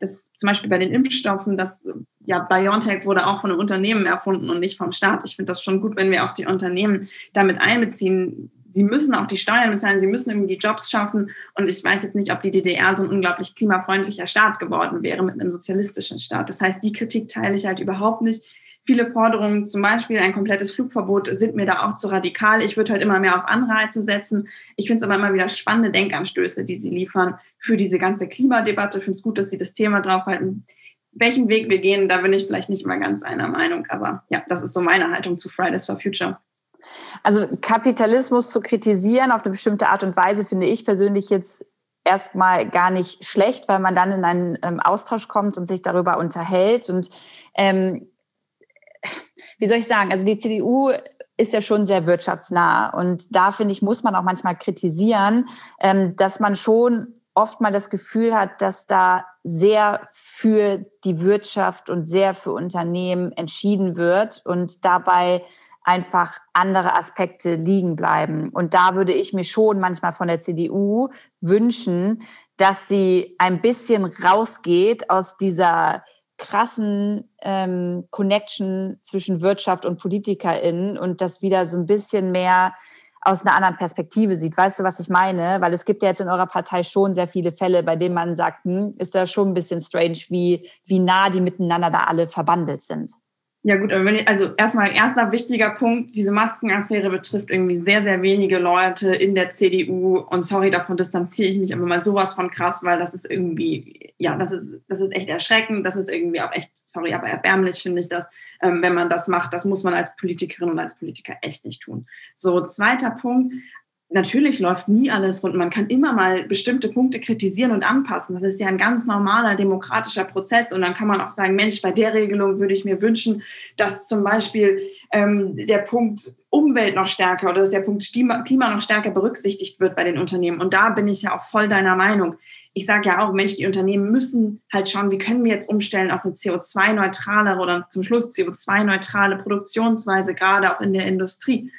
[SPEAKER 2] dass zum Beispiel bei den Impfstoffen, dass ja, BioNTech wurde auch von einem Unternehmen erfunden und nicht vom Staat. Ich finde das schon gut, wenn wir auch die Unternehmen damit einbeziehen sie müssen auch die Steuern bezahlen, sie müssen irgendwie die Jobs schaffen. Und ich weiß jetzt nicht, ob die DDR so ein unglaublich klimafreundlicher Staat geworden wäre mit einem sozialistischen Staat. Das heißt, die Kritik teile ich halt überhaupt nicht. Viele Forderungen, zum Beispiel ein komplettes Flugverbot, sind mir da auch zu radikal. Ich würde halt immer mehr auf Anreize setzen. Ich finde es aber immer wieder spannende Denkanstöße, die sie liefern für diese ganze Klimadebatte. Ich finde es gut, dass sie das Thema draufhalten. Welchen Weg wir gehen, da bin ich vielleicht nicht immer ganz einer Meinung. Aber ja, das ist so meine Haltung zu Fridays for Future.
[SPEAKER 1] Also Kapitalismus zu kritisieren auf eine bestimmte Art und Weise finde ich persönlich jetzt erstmal gar nicht schlecht, weil man dann in einen ähm, Austausch kommt und sich darüber unterhält. Und ähm, wie soll ich sagen, also die CDU ist ja schon sehr wirtschaftsnah. Und da finde ich, muss man auch manchmal kritisieren, ähm, dass man schon oft mal das Gefühl hat, dass da sehr für die Wirtschaft und sehr für Unternehmen entschieden wird und dabei einfach andere Aspekte liegen bleiben. Und da würde ich mir schon manchmal von der CDU wünschen, dass sie ein bisschen rausgeht aus dieser krassen ähm, Connection zwischen Wirtschaft und PolitikerInnen und das wieder so ein bisschen mehr aus einer anderen Perspektive sieht. Weißt du, was ich meine? Weil es gibt ja jetzt in eurer Partei schon sehr viele Fälle, bei denen man sagt, hm, ist ja schon ein bisschen strange, wie, wie nah die miteinander da alle verbandelt sind.
[SPEAKER 2] Ja gut, aber wenn ich, also erstmal erster wichtiger Punkt, diese Maskenaffäre betrifft irgendwie sehr, sehr wenige Leute in der CDU und sorry, davon distanziere ich mich aber mal sowas von krass, weil das ist irgendwie, ja, das ist, das ist echt erschreckend, das ist irgendwie auch echt, sorry, aber erbärmlich finde ich das, ähm, wenn man das macht, das muss man als Politikerin und als Politiker echt nicht tun. So, zweiter Punkt, natürlich läuft nie alles rund. Man kann immer mal bestimmte Punkte kritisieren und anpassen. Das ist ja ein ganz normaler demokratischer Prozess. Und dann kann man auch sagen, Mensch, bei der Regelung würde ich mir wünschen, dass zum Beispiel ähm, der Punkt Umwelt noch stärker oder dass der Punkt Klima noch stärker berücksichtigt wird bei den Unternehmen. Und da bin ich ja auch voll deiner Meinung. Ich sage ja auch, Mensch, die Unternehmen müssen halt schauen, wie können wir jetzt umstellen auf eine CO2-neutrale oder zum Schluss CO2-neutrale Produktionsweise, gerade auch in der Industrie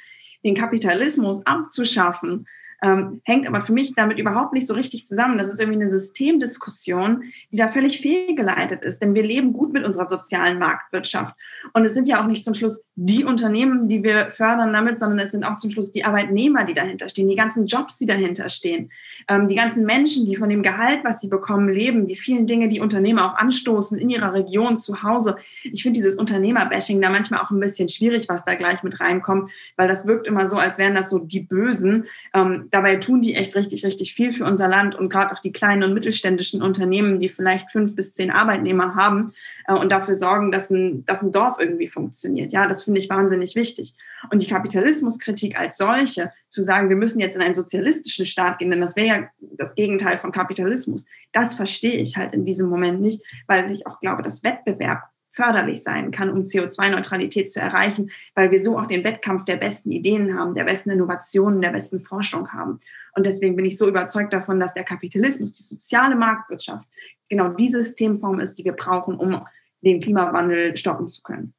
[SPEAKER 2] den Kapitalismus abzuschaffen, ähm, hängt aber für mich damit überhaupt nicht so richtig zusammen. Das ist irgendwie eine Systemdiskussion, die da völlig fehlgeleitet ist. Denn wir leben gut mit unserer sozialen Marktwirtschaft. Und es sind ja auch nicht zum Schluss die Unternehmen, die wir fördern damit, sondern es sind auch zum Schluss die Arbeitnehmer, die dahinter stehen, die ganzen Jobs, die dahinter stehen, ähm, die ganzen Menschen, die von dem Gehalt, was sie bekommen, leben, die vielen Dinge, die Unternehmer auch anstoßen in ihrer Region, zu Hause. Ich finde dieses Unternehmerbashing da manchmal auch ein bisschen schwierig, was da gleich mit reinkommt, weil das wirkt immer so, als wären das so die Bösen. Ähm, dabei tun die echt richtig, richtig viel für unser Land und gerade auch die kleinen und mittelständischen Unternehmen, die vielleicht fünf bis zehn Arbeitnehmer haben äh, und dafür sorgen, dass ein, dass ein Dorf irgendwie funktioniert. Ja, das finde ich wahnsinnig wichtig. Und die Kapitalismuskritik als solche, zu sagen, wir müssen jetzt in einen sozialistischen Staat gehen, denn das wäre ja das Gegenteil von Kapitalismus, das verstehe ich halt in diesem Moment nicht, weil ich auch glaube, dass Wettbewerb förderlich sein kann, um CO2-Neutralität zu erreichen, weil wir so auch den Wettkampf der besten Ideen haben, der besten Innovationen, der besten Forschung haben. Und deswegen bin ich so überzeugt davon, dass der Kapitalismus, die soziale Marktwirtschaft, genau die Systemform ist, die wir brauchen, um den Klimawandel stoppen zu können.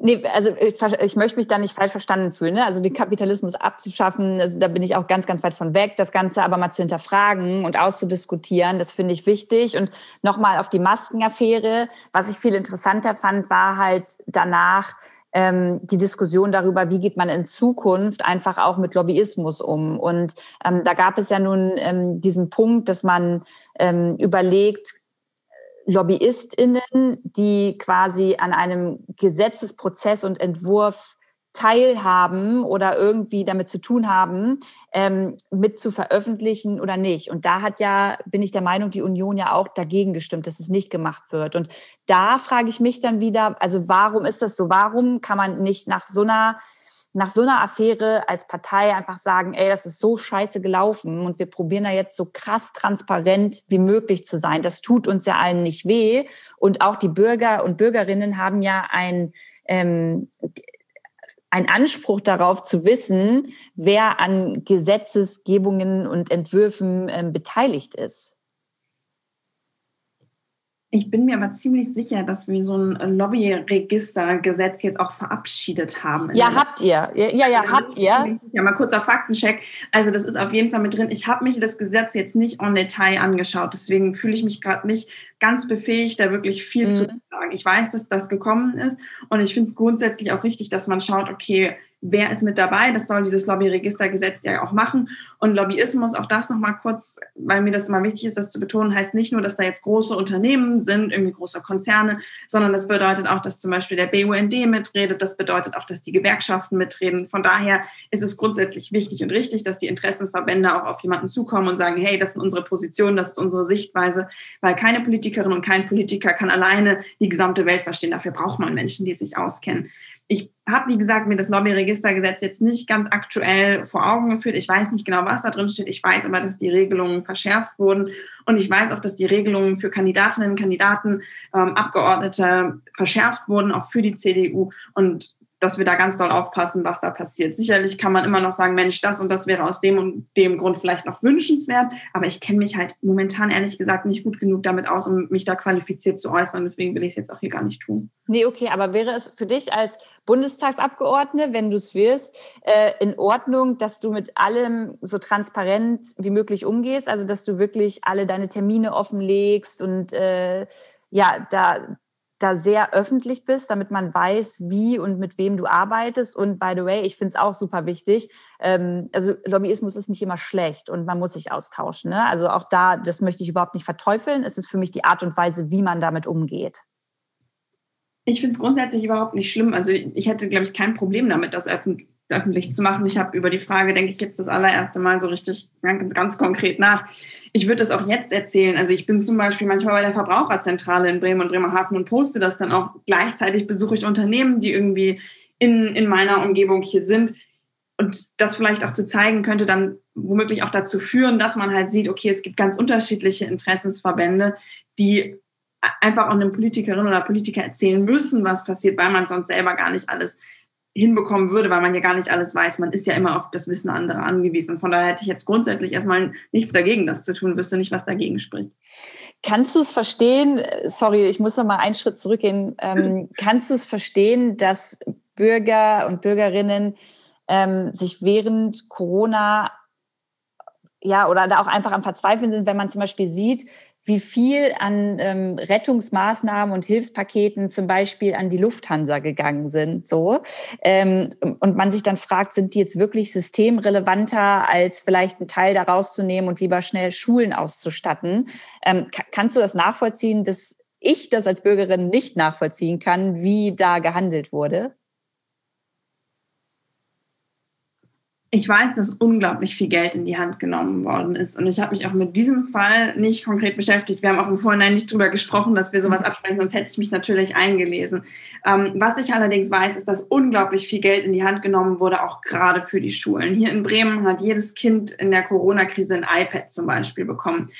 [SPEAKER 1] Nee, also ich, ich, möchte mich da nicht falsch verstanden fühlen. Ne? Also den Kapitalismus abzuschaffen, also da bin ich auch ganz, ganz weit von weg. Das Ganze aber mal zu hinterfragen und auszudiskutieren, das finde ich wichtig. Und nochmal auf die Maskenaffäre. Was ich viel interessanter fand, war halt danach ähm, die Diskussion darüber, wie geht man in Zukunft einfach auch mit Lobbyismus um. Und ähm, da gab es ja nun ähm, diesen Punkt, dass man ähm, überlegt, LobbyistInnen, die quasi an einem Gesetzesprozess und Entwurf teilhaben oder irgendwie damit zu tun haben, ähm, mit zu veröffentlichen oder nicht. Und da hat ja, bin ich der Meinung, die Union ja auch dagegen gestimmt, dass es nicht gemacht wird. Und da frage ich mich dann wieder, also warum ist das so? Warum kann man nicht nach so einer nach so einer Affäre als Partei einfach sagen, ey, das ist so scheiße gelaufen und wir probieren da jetzt so krass transparent wie möglich zu sein. Das tut uns ja allen nicht weh. Und auch die Bürger und Bürgerinnen haben ja ein, ähm, ein Anspruch darauf zu wissen, wer an Gesetzesgebungen und Entwürfen ähm, beteiligt ist.
[SPEAKER 2] Ich bin mir aber ziemlich sicher, dass wir so ein Lobbyregistergesetz jetzt auch verabschiedet haben.
[SPEAKER 1] Ja, habt ihr. Ja, ja, ja habt ihr.
[SPEAKER 2] Ja, mal kurzer Faktencheck. Also das ist auf jeden Fall mit drin. Ich habe mich das Gesetz jetzt nicht en Detail angeschaut. Deswegen fühle ich mich gerade nicht ganz befähigt, da wirklich viel mhm. zu sagen. Ich weiß, dass das gekommen ist. Und ich finde es grundsätzlich auch richtig, dass man schaut, okay, wer ist mit dabei. Das soll dieses Lobbyregistergesetz ja auch machen. Und Lobbyismus, auch das nochmal kurz, weil mir das immer wichtig ist, das zu betonen, heißt nicht nur, dass da jetzt große Unternehmen sind, irgendwie große Konzerne, sondern das bedeutet auch, dass zum Beispiel der BUND mitredet. Das bedeutet auch, dass die Gewerkschaften mitreden. Von daher ist es grundsätzlich wichtig und richtig, dass die Interessenverbände auch auf jemanden zukommen und sagen, hey, das sind unsere Positionen, das ist unsere Sichtweise, weil keine Politikerin und kein Politiker kann alleine die gesamte Welt verstehen. Dafür braucht man Menschen, die sich auskennen ich habe, wie gesagt, mir das Lobbyregistergesetz jetzt nicht ganz aktuell vor Augen geführt. Ich weiß nicht genau, was da drin steht. Ich weiß aber, dass die Regelungen verschärft wurden. Und ich weiß auch, dass die Regelungen für Kandidatinnen, Kandidaten, ähm, Abgeordnete verschärft wurden, auch für die CDU. Und dass wir da ganz doll aufpassen, was da passiert. Sicherlich kann man immer noch sagen, Mensch, das und das wäre aus dem und dem Grund vielleicht noch wünschenswert, aber ich kenne mich halt momentan ehrlich gesagt nicht gut genug damit aus, um mich da qualifiziert zu äußern. Deswegen will ich es jetzt auch hier gar nicht tun.
[SPEAKER 1] Nee, okay, aber wäre es für dich als Bundestagsabgeordnete, wenn du es wirst, äh, in Ordnung, dass du mit allem so transparent wie möglich umgehst? Also, dass du wirklich alle deine Termine offenlegst und äh, ja, da da sehr öffentlich bist, damit man weiß, wie und mit wem du arbeitest. Und by the way, ich finde es auch super wichtig. Ähm, also Lobbyismus ist nicht immer schlecht und man muss sich austauschen. Ne? Also auch da, das möchte ich überhaupt nicht verteufeln. Es ist für mich die Art und Weise, wie man damit umgeht.
[SPEAKER 2] Ich finde es grundsätzlich überhaupt nicht schlimm. Also ich hätte, glaube ich, kein Problem damit, das öffentlich, zu machen. Ich habe über die Frage, denke ich, jetzt das allererste Mal so richtig ganz, ganz konkret nach ich würde das auch jetzt erzählen. Also ich bin zum Beispiel manchmal bei der Verbraucherzentrale in Bremen und Bremerhaven und poste das dann auch. Gleichzeitig besuche ich Unternehmen, die irgendwie in, in meiner Umgebung hier sind. Und das vielleicht auch zu zeigen, könnte dann womöglich auch dazu führen, dass man halt sieht, okay, es gibt ganz unterschiedliche Interessensverbände, die einfach auch einem Politikerin oder Politiker erzählen müssen, was passiert, weil man sonst selber gar nicht alles hinbekommen würde, weil man ja gar nicht alles weiß. Man ist ja immer auf das Wissen anderer angewiesen. Von daher hätte ich jetzt grundsätzlich erstmal nichts dagegen, das zu tun, wüsste nicht, was dagegen spricht.
[SPEAKER 1] Kannst du es verstehen, sorry, ich muss noch mal einen Schritt zurückgehen, ähm, kannst du es verstehen, dass Bürger und Bürgerinnen ähm, sich während Corona ja, oder da auch einfach am Verzweifeln sind, wenn man zum Beispiel sieht, wie viel an ähm, Rettungsmaßnahmen und Hilfspaketen zum Beispiel an die Lufthansa gegangen sind, so. Ähm, und man sich dann fragt, sind die jetzt wirklich systemrelevanter, als vielleicht einen Teil daraus zu nehmen und lieber schnell Schulen auszustatten? Ähm, kannst du das nachvollziehen, dass ich das als Bürgerin nicht nachvollziehen kann, wie da gehandelt wurde?
[SPEAKER 2] Ich weiß, dass unglaublich viel Geld in die Hand genommen worden ist. Und ich habe mich auch mit diesem Fall nicht konkret beschäftigt. Wir haben auch im Vorhinein nicht darüber gesprochen, dass wir sowas mhm. absprechen, sonst hätte ich mich natürlich eingelesen. Ähm, was ich allerdings weiß, ist, dass unglaublich viel Geld in die Hand genommen wurde, auch gerade für die Schulen. Hier in Bremen hat jedes Kind in der Corona-Krise ein iPad zum Beispiel bekommen.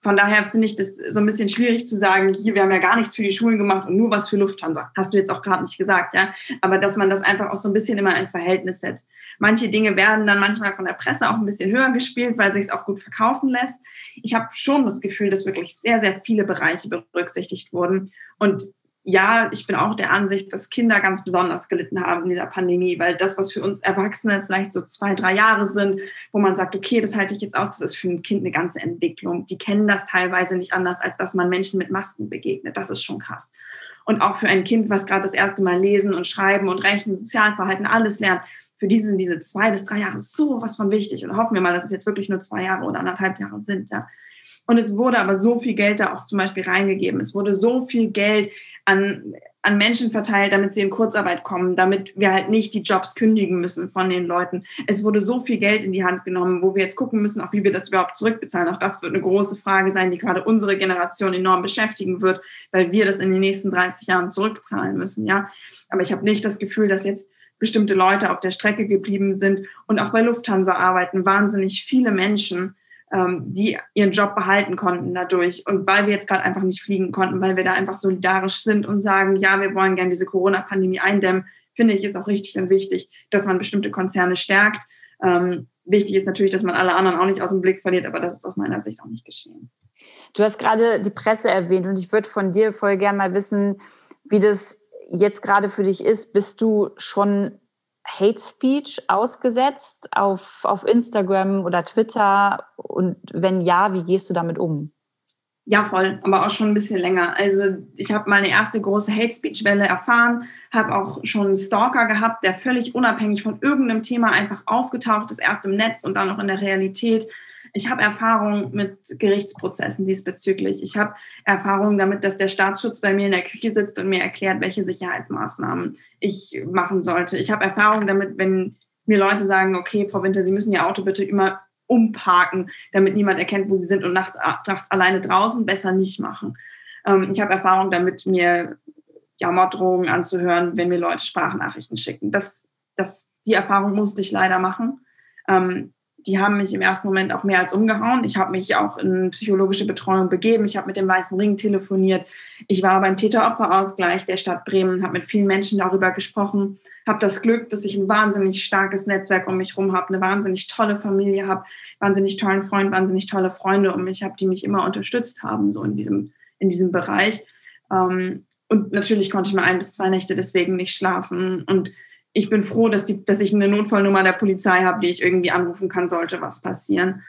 [SPEAKER 2] Von daher finde ich das so ein bisschen schwierig zu sagen, hier, wir haben ja gar nichts für die Schulen gemacht und nur was für Lufthansa. Hast du jetzt auch gerade nicht gesagt, ja? Aber dass man das einfach auch so ein bisschen immer in Verhältnis setzt. Manche Dinge werden dann manchmal von der Presse auch ein bisschen höher gespielt, weil sich es auch gut verkaufen lässt. Ich habe schon das Gefühl, dass wirklich sehr, sehr viele Bereiche berücksichtigt wurden. Und ja, ich bin auch der Ansicht, dass Kinder ganz besonders gelitten haben in dieser Pandemie, weil das, was für uns Erwachsene vielleicht so zwei, drei Jahre sind, wo man sagt, okay, das halte ich jetzt aus, das ist für ein Kind eine ganze Entwicklung. Die kennen das teilweise nicht anders, als dass man Menschen mit Masken begegnet. Das ist schon krass. Und auch für ein Kind, was gerade das erste Mal lesen und schreiben und rechnen, Sozialverhalten, alles lernt, für die sind diese zwei bis drei Jahre so was von wichtig. Und hoffen wir mal, dass es jetzt wirklich nur zwei Jahre oder anderthalb Jahre sind. Ja. Und es wurde aber so viel Geld da auch zum Beispiel reingegeben. Es wurde so viel Geld an, an Menschen verteilt, damit sie in Kurzarbeit kommen, damit wir halt nicht die Jobs kündigen müssen von den Leuten. Es wurde so viel Geld in die Hand genommen, wo wir jetzt gucken müssen, auch wie wir das überhaupt zurückbezahlen. Auch das wird eine große Frage sein, die gerade unsere Generation enorm beschäftigen wird, weil wir das in den nächsten 30 Jahren zurückzahlen müssen. Ja, aber ich habe nicht das Gefühl, dass jetzt bestimmte Leute auf der Strecke geblieben sind und auch bei Lufthansa arbeiten wahnsinnig viele Menschen ähm, die ihren Job behalten konnten dadurch. Und weil wir jetzt gerade einfach nicht fliegen konnten, weil wir da einfach solidarisch sind und sagen, ja, wir wollen gerne diese Corona-Pandemie eindämmen, finde ich, ist auch richtig und wichtig, dass man bestimmte Konzerne stärkt. Ähm, wichtig ist natürlich, dass man alle anderen auch nicht aus dem Blick verliert, aber das ist aus meiner Sicht auch nicht geschehen.
[SPEAKER 1] Du hast gerade die Presse erwähnt und ich würde von dir voll gerne mal wissen, wie das jetzt gerade für dich ist. Bist du schon Hate Speech ausgesetzt auf, auf Instagram oder Twitter? Und wenn ja, wie gehst du damit um?
[SPEAKER 2] Ja, voll, aber auch schon ein bisschen länger. Also ich habe meine erste große Hate Speech-Welle erfahren, habe auch schon einen Stalker gehabt, der völlig unabhängig von irgendeinem Thema einfach aufgetaucht ist, erst im Netz und dann noch in der Realität. Ich habe Erfahrung mit Gerichtsprozessen diesbezüglich. Ich habe Erfahrung damit, dass der Staatsschutz bei mir in der Küche sitzt und mir erklärt, welche Sicherheitsmaßnahmen ich machen sollte. Ich habe Erfahrung damit, wenn mir Leute sagen, okay, Frau Winter, Sie müssen Ihr Auto bitte immer umparken, damit niemand erkennt, wo Sie sind und nachts, nachts alleine draußen, besser nicht machen. Ähm, ich habe Erfahrung damit, mir ja, Morddrohungen anzuhören, wenn mir Leute Sprachnachrichten schicken. Das, das, die Erfahrung musste ich leider machen. Ähm, die haben mich im ersten Moment auch mehr als umgehauen. Ich habe mich auch in psychologische Betreuung begeben. Ich habe mit dem Weißen Ring telefoniert. Ich war beim Täter-Opfer-Ausgleich der Stadt Bremen, habe mit vielen Menschen darüber gesprochen, habe das Glück, dass ich ein wahnsinnig starkes Netzwerk um mich herum habe, eine wahnsinnig tolle Familie habe, wahnsinnig tollen Freund, wahnsinnig tolle Freunde um mich habe, die mich immer unterstützt haben, so in diesem, in diesem Bereich. Ähm, und natürlich konnte ich mal ein bis zwei Nächte deswegen nicht schlafen. Und ich bin froh, dass, die, dass ich eine Notfallnummer der Polizei habe, die ich irgendwie anrufen kann, sollte was passieren.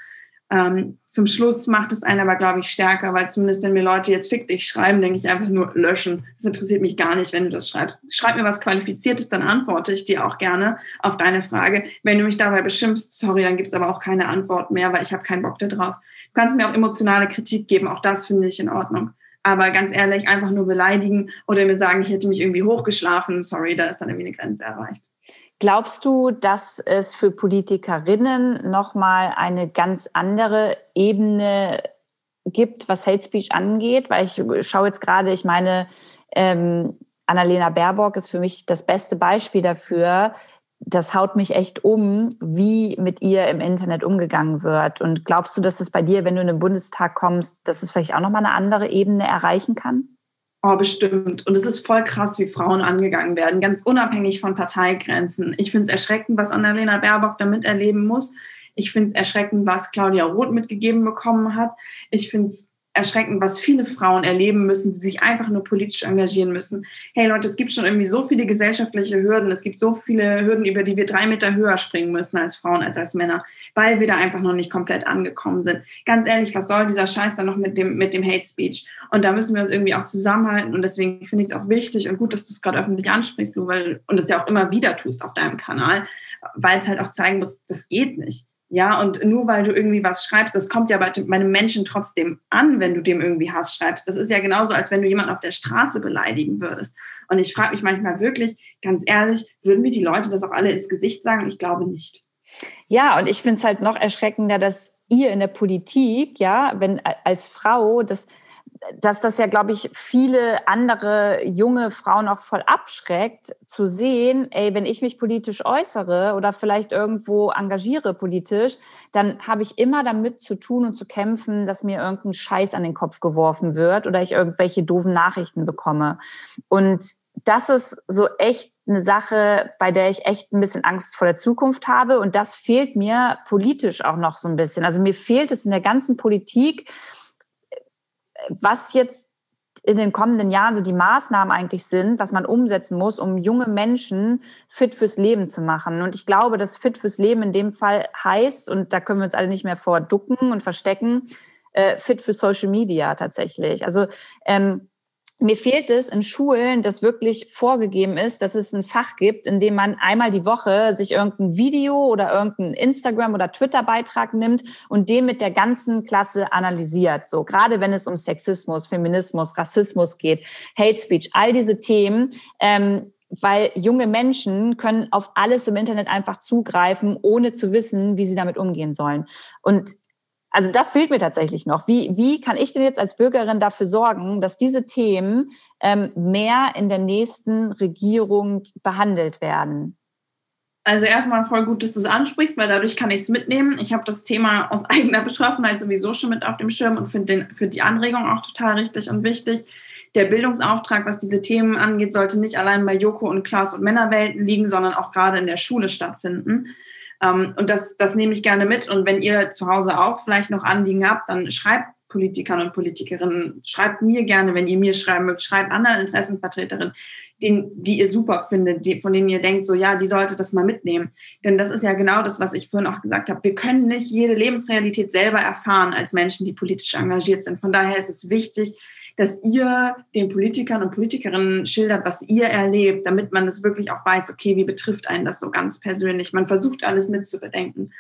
[SPEAKER 2] Ähm, zum Schluss macht es einen aber, glaube ich, stärker, weil zumindest wenn mir Leute jetzt fick dich schreiben, denke ich einfach nur löschen. Das interessiert mich gar nicht, wenn du das schreibst. Schreib mir was Qualifiziertes, dann antworte ich dir auch gerne auf deine Frage. Wenn du mich dabei beschimpfst, sorry, dann gibt es aber auch keine Antwort mehr, weil ich habe keinen Bock darauf. Du kannst mir auch emotionale Kritik geben, auch das finde ich in Ordnung. Aber ganz ehrlich, einfach nur beleidigen oder mir sagen, ich hätte mich irgendwie hochgeschlafen, sorry, da ist dann irgendwie eine Grenze erreicht.
[SPEAKER 1] Glaubst du, dass es für Politikerinnen nochmal eine ganz andere Ebene gibt, was Hate Speech angeht? Weil ich schaue jetzt gerade, ich meine, ähm, Annalena Baerbock ist für mich das beste Beispiel dafür. Das haut mich echt um, wie mit ihr im Internet umgegangen wird. Und glaubst du, dass es bei dir, wenn du in den Bundestag kommst, dass es vielleicht auch nochmal eine andere Ebene erreichen kann?
[SPEAKER 2] Oh, bestimmt. Und es ist voll krass, wie Frauen angegangen werden, ganz unabhängig von Parteigrenzen. Ich finde es erschreckend, was Annalena Baerbock damit erleben muss. Ich finde es erschreckend, was Claudia Roth mitgegeben bekommen hat. Ich finde es erschreckend, was viele Frauen erleben müssen, die sich einfach nur politisch engagieren müssen. Hey Leute, es gibt schon irgendwie so viele gesellschaftliche Hürden. Es gibt so viele Hürden, über die wir drei Meter höher springen müssen als Frauen, als als Männer, weil wir da einfach noch nicht komplett angekommen sind. Ganz ehrlich, was soll dieser Scheiß dann noch mit dem, mit dem Hate Speech? Und da müssen wir uns irgendwie auch zusammenhalten. Und deswegen finde ich es auch wichtig und gut, dass du es gerade öffentlich ansprichst, du, weil, und das ja auch immer wieder tust auf deinem Kanal, weil es halt auch zeigen muss, das geht nicht. Ja, und nur weil du irgendwie was schreibst, das kommt ja bei, einem Menschen trotzdem an, wenn du dem irgendwie Hass schreibst. Das ist ja genauso, als wenn du jemanden auf der Straße beleidigen würdest. Und ich frage mich manchmal wirklich, ganz ehrlich, würden mir die Leute das auch alle ins Gesicht sagen? Ich glaube nicht.
[SPEAKER 1] Ja, und ich finde es halt noch erschreckender, dass ihr in der Politik, ja, wenn als Frau das dass das ja, glaube ich, viele andere junge Frauen auch voll abschreckt, zu sehen, ey, wenn ich mich politisch äußere oder vielleicht irgendwo engagiere politisch, dann habe ich immer damit zu tun und zu kämpfen, dass mir irgendein Scheiß an den Kopf geworfen wird oder ich irgendwelche doofen Nachrichten bekomme. Und das ist so echt eine Sache, bei der ich echt ein bisschen Angst vor der Zukunft habe. Und das fehlt mir politisch auch noch so ein bisschen. Also mir fehlt es in der ganzen Politik, was jetzt in den kommenden Jahren so die Maßnahmen eigentlich sind, was man umsetzen muss, um junge Menschen fit fürs Leben zu machen. Und ich glaube, dass fit fürs Leben in dem Fall heißt, und da können wir uns alle nicht mehr vor ducken und verstecken, äh, fit für Social Media tatsächlich. Also ähm, mir fehlt es in Schulen, dass wirklich vorgegeben ist, dass es ein Fach gibt, in dem man einmal die Woche sich irgendein Video oder irgendein Instagram- oder Twitter-Beitrag nimmt und den mit der ganzen Klasse analysiert. So, gerade wenn es um Sexismus, Feminismus, Rassismus geht, Hate Speech, all diese Themen. Ähm, weil junge Menschen können auf alles im Internet einfach zugreifen, ohne zu wissen, wie sie damit umgehen sollen. Und also das fehlt mir tatsächlich noch. Wie, wie kann ich denn jetzt als Bürgerin dafür sorgen, dass diese Themen ähm, mehr in der nächsten Regierung behandelt werden?
[SPEAKER 2] Also erstmal voll gut, dass du es ansprichst, weil dadurch kann ich es mitnehmen. Ich habe das Thema aus eigener Betroffenheit sowieso schon mit auf dem Schirm und finde für die Anregung auch total richtig und wichtig. Der Bildungsauftrag, was diese Themen angeht, sollte nicht allein bei Joko und Klaas und Männerwelten liegen, sondern auch gerade in der Schule stattfinden. Ähm, und das, das nehme ich gerne mit. Und wenn ihr zu Hause auch vielleicht noch Anliegen habt, dann schreibt Politikern und Politikerinnen, schreibt mir gerne, wenn ihr mir schreiben mögt, schreibt anderen Interessenvertreterinnen, den, die ihr super findet, die, von denen ihr denkt, so ja, die sollte das mal mitnehmen. Denn das ist ja genau das, was ich vorhin auch gesagt habe. Wir können nicht jede Lebensrealität selber erfahren als Menschen, die politisch engagiert sind. Von daher ist es wichtig, dass ihr den Politikern und Politikerinnen schildert, was ihr erlebt, damit man das wirklich auch weiß, okay, wie betrifft einen das so ganz persönlich. Man versucht alles mitzubedenken.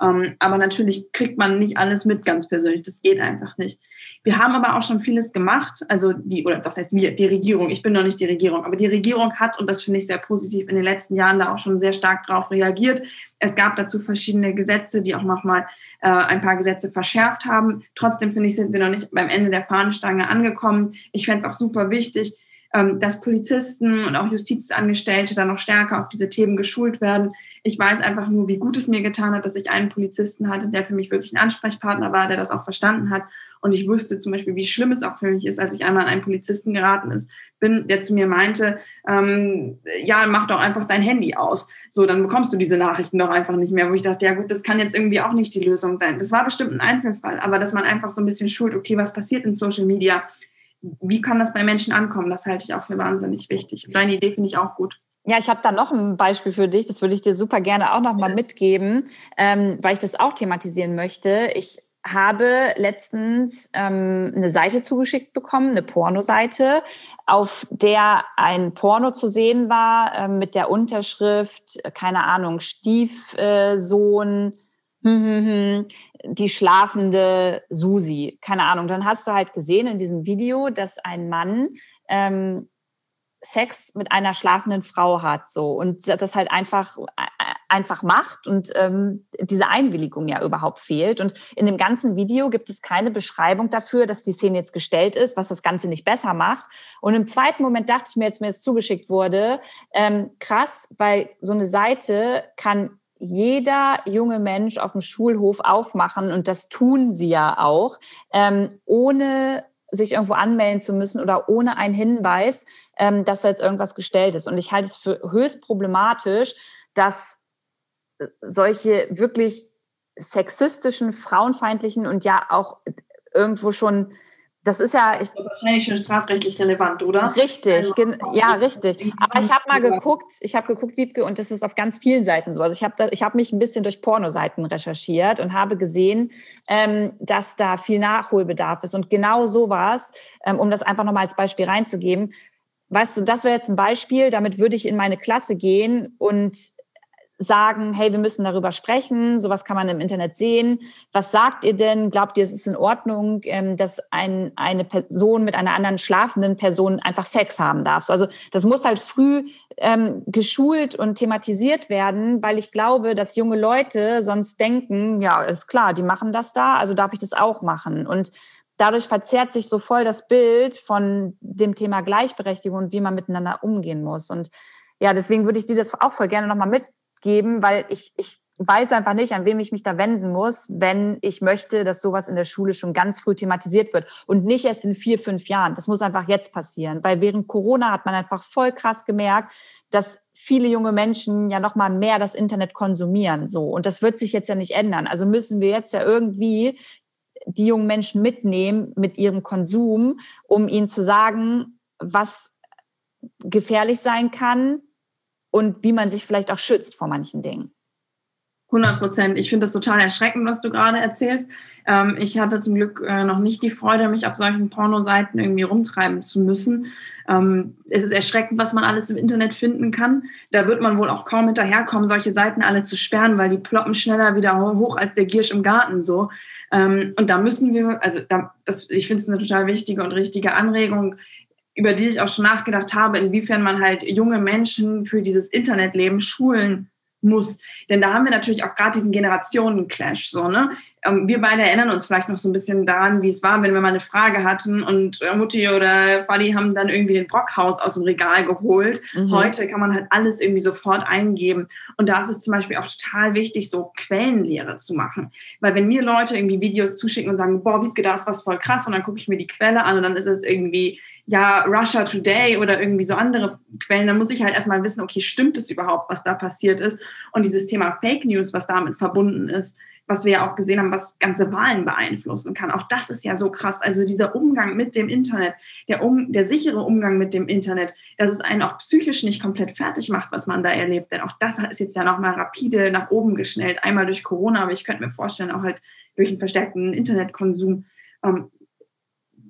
[SPEAKER 2] Ähm, aber natürlich kriegt man nicht alles mit ganz persönlich. Das geht einfach nicht. Wir haben aber auch schon vieles gemacht. Also die, oder was heißt wir, die Regierung. Ich bin noch nicht die Regierung, aber die Regierung hat, und das finde ich sehr positiv, in den letzten Jahren da auch schon sehr stark drauf reagiert. Es gab dazu verschiedene Gesetze, die auch nochmal äh, ein paar Gesetze verschärft haben. Trotzdem finde ich, sind wir noch nicht beim Ende der Fahnenstange angekommen. Ich fände es auch super wichtig, ähm, dass Polizisten und auch Justizangestellte dann noch stärker auf diese Themen geschult werden. Ich weiß einfach nur, wie gut es mir getan hat, dass ich einen Polizisten hatte, der für mich wirklich ein Ansprechpartner war, der das auch verstanden hat. Und ich wusste zum Beispiel, wie schlimm es auch für mich ist, als ich einmal an einen Polizisten geraten ist, bin, der zu mir meinte, ähm, ja, mach doch einfach dein Handy aus. So, dann bekommst du diese Nachrichten doch einfach nicht mehr, wo ich dachte, ja gut, das kann jetzt irgendwie auch nicht die Lösung sein. Das war bestimmt ein Einzelfall, aber dass man einfach so ein bisschen schult, okay, was passiert in Social Media? Wie kann das bei Menschen ankommen? Das halte ich auch für wahnsinnig wichtig. Deine Idee finde ich auch gut.
[SPEAKER 1] Ja, ich habe da noch ein Beispiel für dich. Das würde ich dir super gerne auch noch mal mitgeben, ähm, weil ich das auch thematisieren möchte. Ich habe letztens ähm, eine Seite zugeschickt bekommen, eine Pornoseite, auf der ein Porno zu sehen war äh, mit der Unterschrift, keine Ahnung, Stiefsohn, hm, hm, hm, die schlafende Susi, keine Ahnung. Dann hast du halt gesehen in diesem Video, dass ein Mann ähm, Sex mit einer schlafenden Frau hat so. Und das halt einfach äh, einfach macht und ähm, diese Einwilligung ja überhaupt fehlt. Und in dem ganzen Video gibt es keine Beschreibung dafür, dass die Szene jetzt gestellt ist, was das Ganze nicht besser macht. Und im zweiten Moment dachte ich mir, jetzt mir es zugeschickt wurde, ähm, krass, weil so eine Seite kann jeder junge Mensch auf dem Schulhof aufmachen und das tun sie ja auch, ähm, ohne sich irgendwo anmelden zu müssen oder ohne einen Hinweis, ähm, dass da jetzt irgendwas gestellt ist. Und ich halte es für höchst problematisch, dass solche wirklich sexistischen, frauenfeindlichen und ja auch irgendwo schon das ist ja ich,
[SPEAKER 2] wahrscheinlich schon strafrechtlich relevant, oder?
[SPEAKER 1] Richtig, also, ja, richtig. Aber ich habe mal geguckt, ich habe geguckt, Wiebke, und das ist auf ganz vielen Seiten so. Also ich habe ich habe mich ein bisschen durch Pornoseiten recherchiert und habe gesehen, ähm, dass da viel Nachholbedarf ist. Und genau so war es, ähm, um das einfach nochmal als Beispiel reinzugeben. Weißt du, das wäre jetzt ein Beispiel, damit würde ich in meine Klasse gehen und sagen, hey, wir müssen darüber sprechen, sowas kann man im Internet sehen. Was sagt ihr denn? Glaubt ihr, es ist in Ordnung, ähm, dass ein, eine Person mit einer anderen schlafenden Person einfach Sex haben darf? Also das muss halt früh ähm, geschult und thematisiert werden, weil ich glaube, dass junge Leute sonst denken, ja, ist klar, die machen das da, also darf ich das auch machen. Und dadurch verzerrt sich so voll das Bild von dem Thema Gleichberechtigung und wie man miteinander umgehen muss. Und ja, deswegen würde ich dir das auch voll gerne nochmal mit geben, weil ich, ich weiß einfach nicht, an wem ich mich da wenden muss, wenn ich möchte, dass sowas in der Schule schon ganz früh thematisiert wird und nicht erst in vier, fünf Jahren. Das muss einfach jetzt passieren, weil während Corona hat man einfach voll krass gemerkt, dass viele junge Menschen ja noch mal mehr das Internet konsumieren, so und das wird sich jetzt ja nicht ändern. Also müssen wir jetzt ja irgendwie die jungen Menschen mitnehmen mit ihrem Konsum, um ihnen zu sagen, was gefährlich sein kann, und wie man sich vielleicht auch schützt vor manchen Dingen.
[SPEAKER 2] 100 Prozent. Ich finde das total erschreckend, was du gerade erzählst. Ähm, ich hatte zum Glück äh, noch nicht die Freude, mich auf solchen Pornoseiten irgendwie rumtreiben zu müssen. Ähm, es ist erschreckend, was man alles im Internet finden kann. Da wird man wohl auch kaum hinterherkommen, solche Seiten alle zu sperren, weil die ploppen schneller wieder hoch als der Giersch im Garten so. Ähm, und da müssen wir, also da, das, ich finde es eine total wichtige und richtige Anregung, über die ich auch schon nachgedacht habe, inwiefern man halt junge Menschen für dieses Internetleben schulen muss. Denn da haben wir natürlich auch gerade diesen Generationen-Clash. So, ne? Ähm, wir beide erinnern uns vielleicht noch so ein bisschen daran, wie es war, wenn wir mal eine Frage hatten und äh, Mutti oder Fadi haben dann irgendwie den Brockhaus aus dem Regal geholt. Mhm. Heute kann man halt alles irgendwie sofort eingeben. Und da ist es zum Beispiel auch total wichtig, so Quellenlehre zu machen. Weil wenn mir Leute irgendwie Videos zuschicken und sagen, boah, Wiebke, da ist was voll krass und dann gucke ich mir die Quelle an und dann ist es irgendwie ja, Russia Today oder irgendwie so andere Quellen, dann muss ich halt erstmal wissen, okay, stimmt es überhaupt, was da passiert ist? Und dieses Thema Fake News, was damit verbunden ist, was wir ja auch gesehen haben, was ganze Wahlen beeinflussen kann. Auch das ist ja so krass. Also dieser Umgang mit dem Internet, der, um, der sichere Umgang mit dem Internet, dass es einen auch psychisch nicht komplett fertig macht, was man da erlebt. Denn auch das ist jetzt ja nochmal rapide nach oben geschnellt. Einmal durch Corona, aber ich könnte mir vorstellen, auch halt durch einen verstärkten Internetkonsum. Ähm,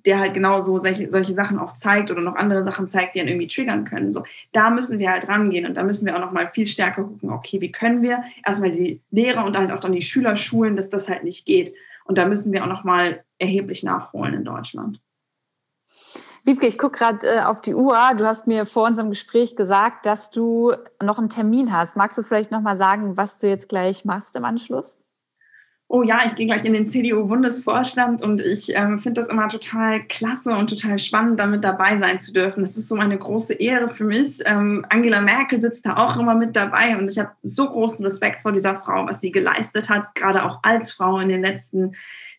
[SPEAKER 2] der halt genau so solche, solche Sachen auch zeigt oder noch andere Sachen zeigt, die dann irgendwie triggern können. So, da müssen wir halt rangehen und da müssen wir auch nochmal viel stärker gucken, okay, wie können wir erstmal die Lehrer und halt auch dann die Schüler schulen, dass das halt nicht geht. Und da müssen wir auch nochmal erheblich nachholen in Deutschland.
[SPEAKER 1] Wiebke, ich gucke gerade äh, auf die Uhr. Du hast mir vor unserem Gespräch gesagt, dass du noch einen Termin hast. Magst du vielleicht nochmal sagen, was du jetzt gleich machst im Anschluss?
[SPEAKER 2] Oh ja, ich gehe gleich in den CDU-Bundesvorstand und ich ähm, finde das immer total klasse und total spannend, damit dabei sein zu dürfen. Das ist so eine große Ehre für mich. Ähm, Angela Merkel sitzt da auch immer mit dabei und ich habe so großen Respekt vor dieser Frau, was sie geleistet hat, gerade auch als Frau in den letzten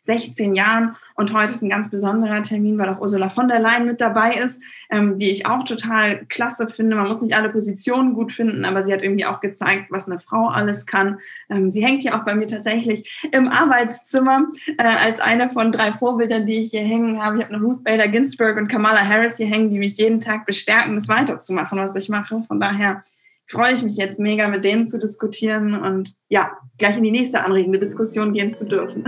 [SPEAKER 2] 16 Jahren. Und heute ist ein ganz besonderer Termin, weil auch Ursula von der Leyen mit dabei ist, ähm, die ich auch total klasse finde. Man muss nicht alle Positionen gut finden, aber sie hat irgendwie auch gezeigt, was eine Frau alles kann. Ähm, sie hängt hier auch bei mir tatsächlich im Arbeitszimmer äh, als eine von drei Vorbildern, die ich hier hängen habe. Ich habe noch Ruth Bader Ginsburg und Kamala Harris hier hängen, die mich jeden Tag bestärken, das weiterzumachen, was ich mache. Von daher freue ich mich jetzt mega, mit denen zu diskutieren und ja, gleich in die nächste anregende Diskussion gehen zu dürfen.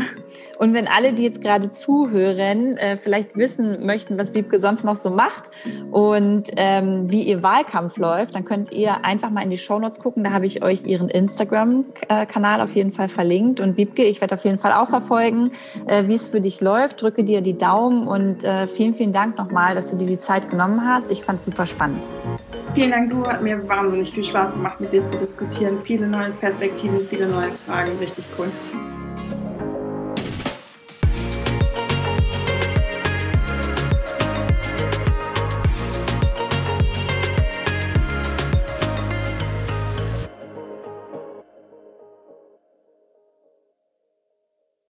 [SPEAKER 1] Und wenn alle, die jetzt gerade zuhören, äh, vielleicht wissen möchten, was Wiebke sonst noch so macht und ähm, wie ihr Wahlkampf läuft, dann könnt ihr einfach mal in die Shownotes gucken. Da habe ich euch ihren Instagram-Kanal auf jeden Fall verlinkt. Und Wiebke, ich werde auf jeden Fall auch verfolgen, äh, wie es für dich läuft. Drücke dir die Daumen und äh, vielen, vielen Dank nochmal, dass du dir die Zeit genommen hast. Ich fand es super spannend.
[SPEAKER 2] Vielen Dank, du. Hat mir wahnsinnig viel Spaß gemacht, mit dir zu diskutieren. Viele neue Perspektiven, viele neue Fragen. Richtig cool.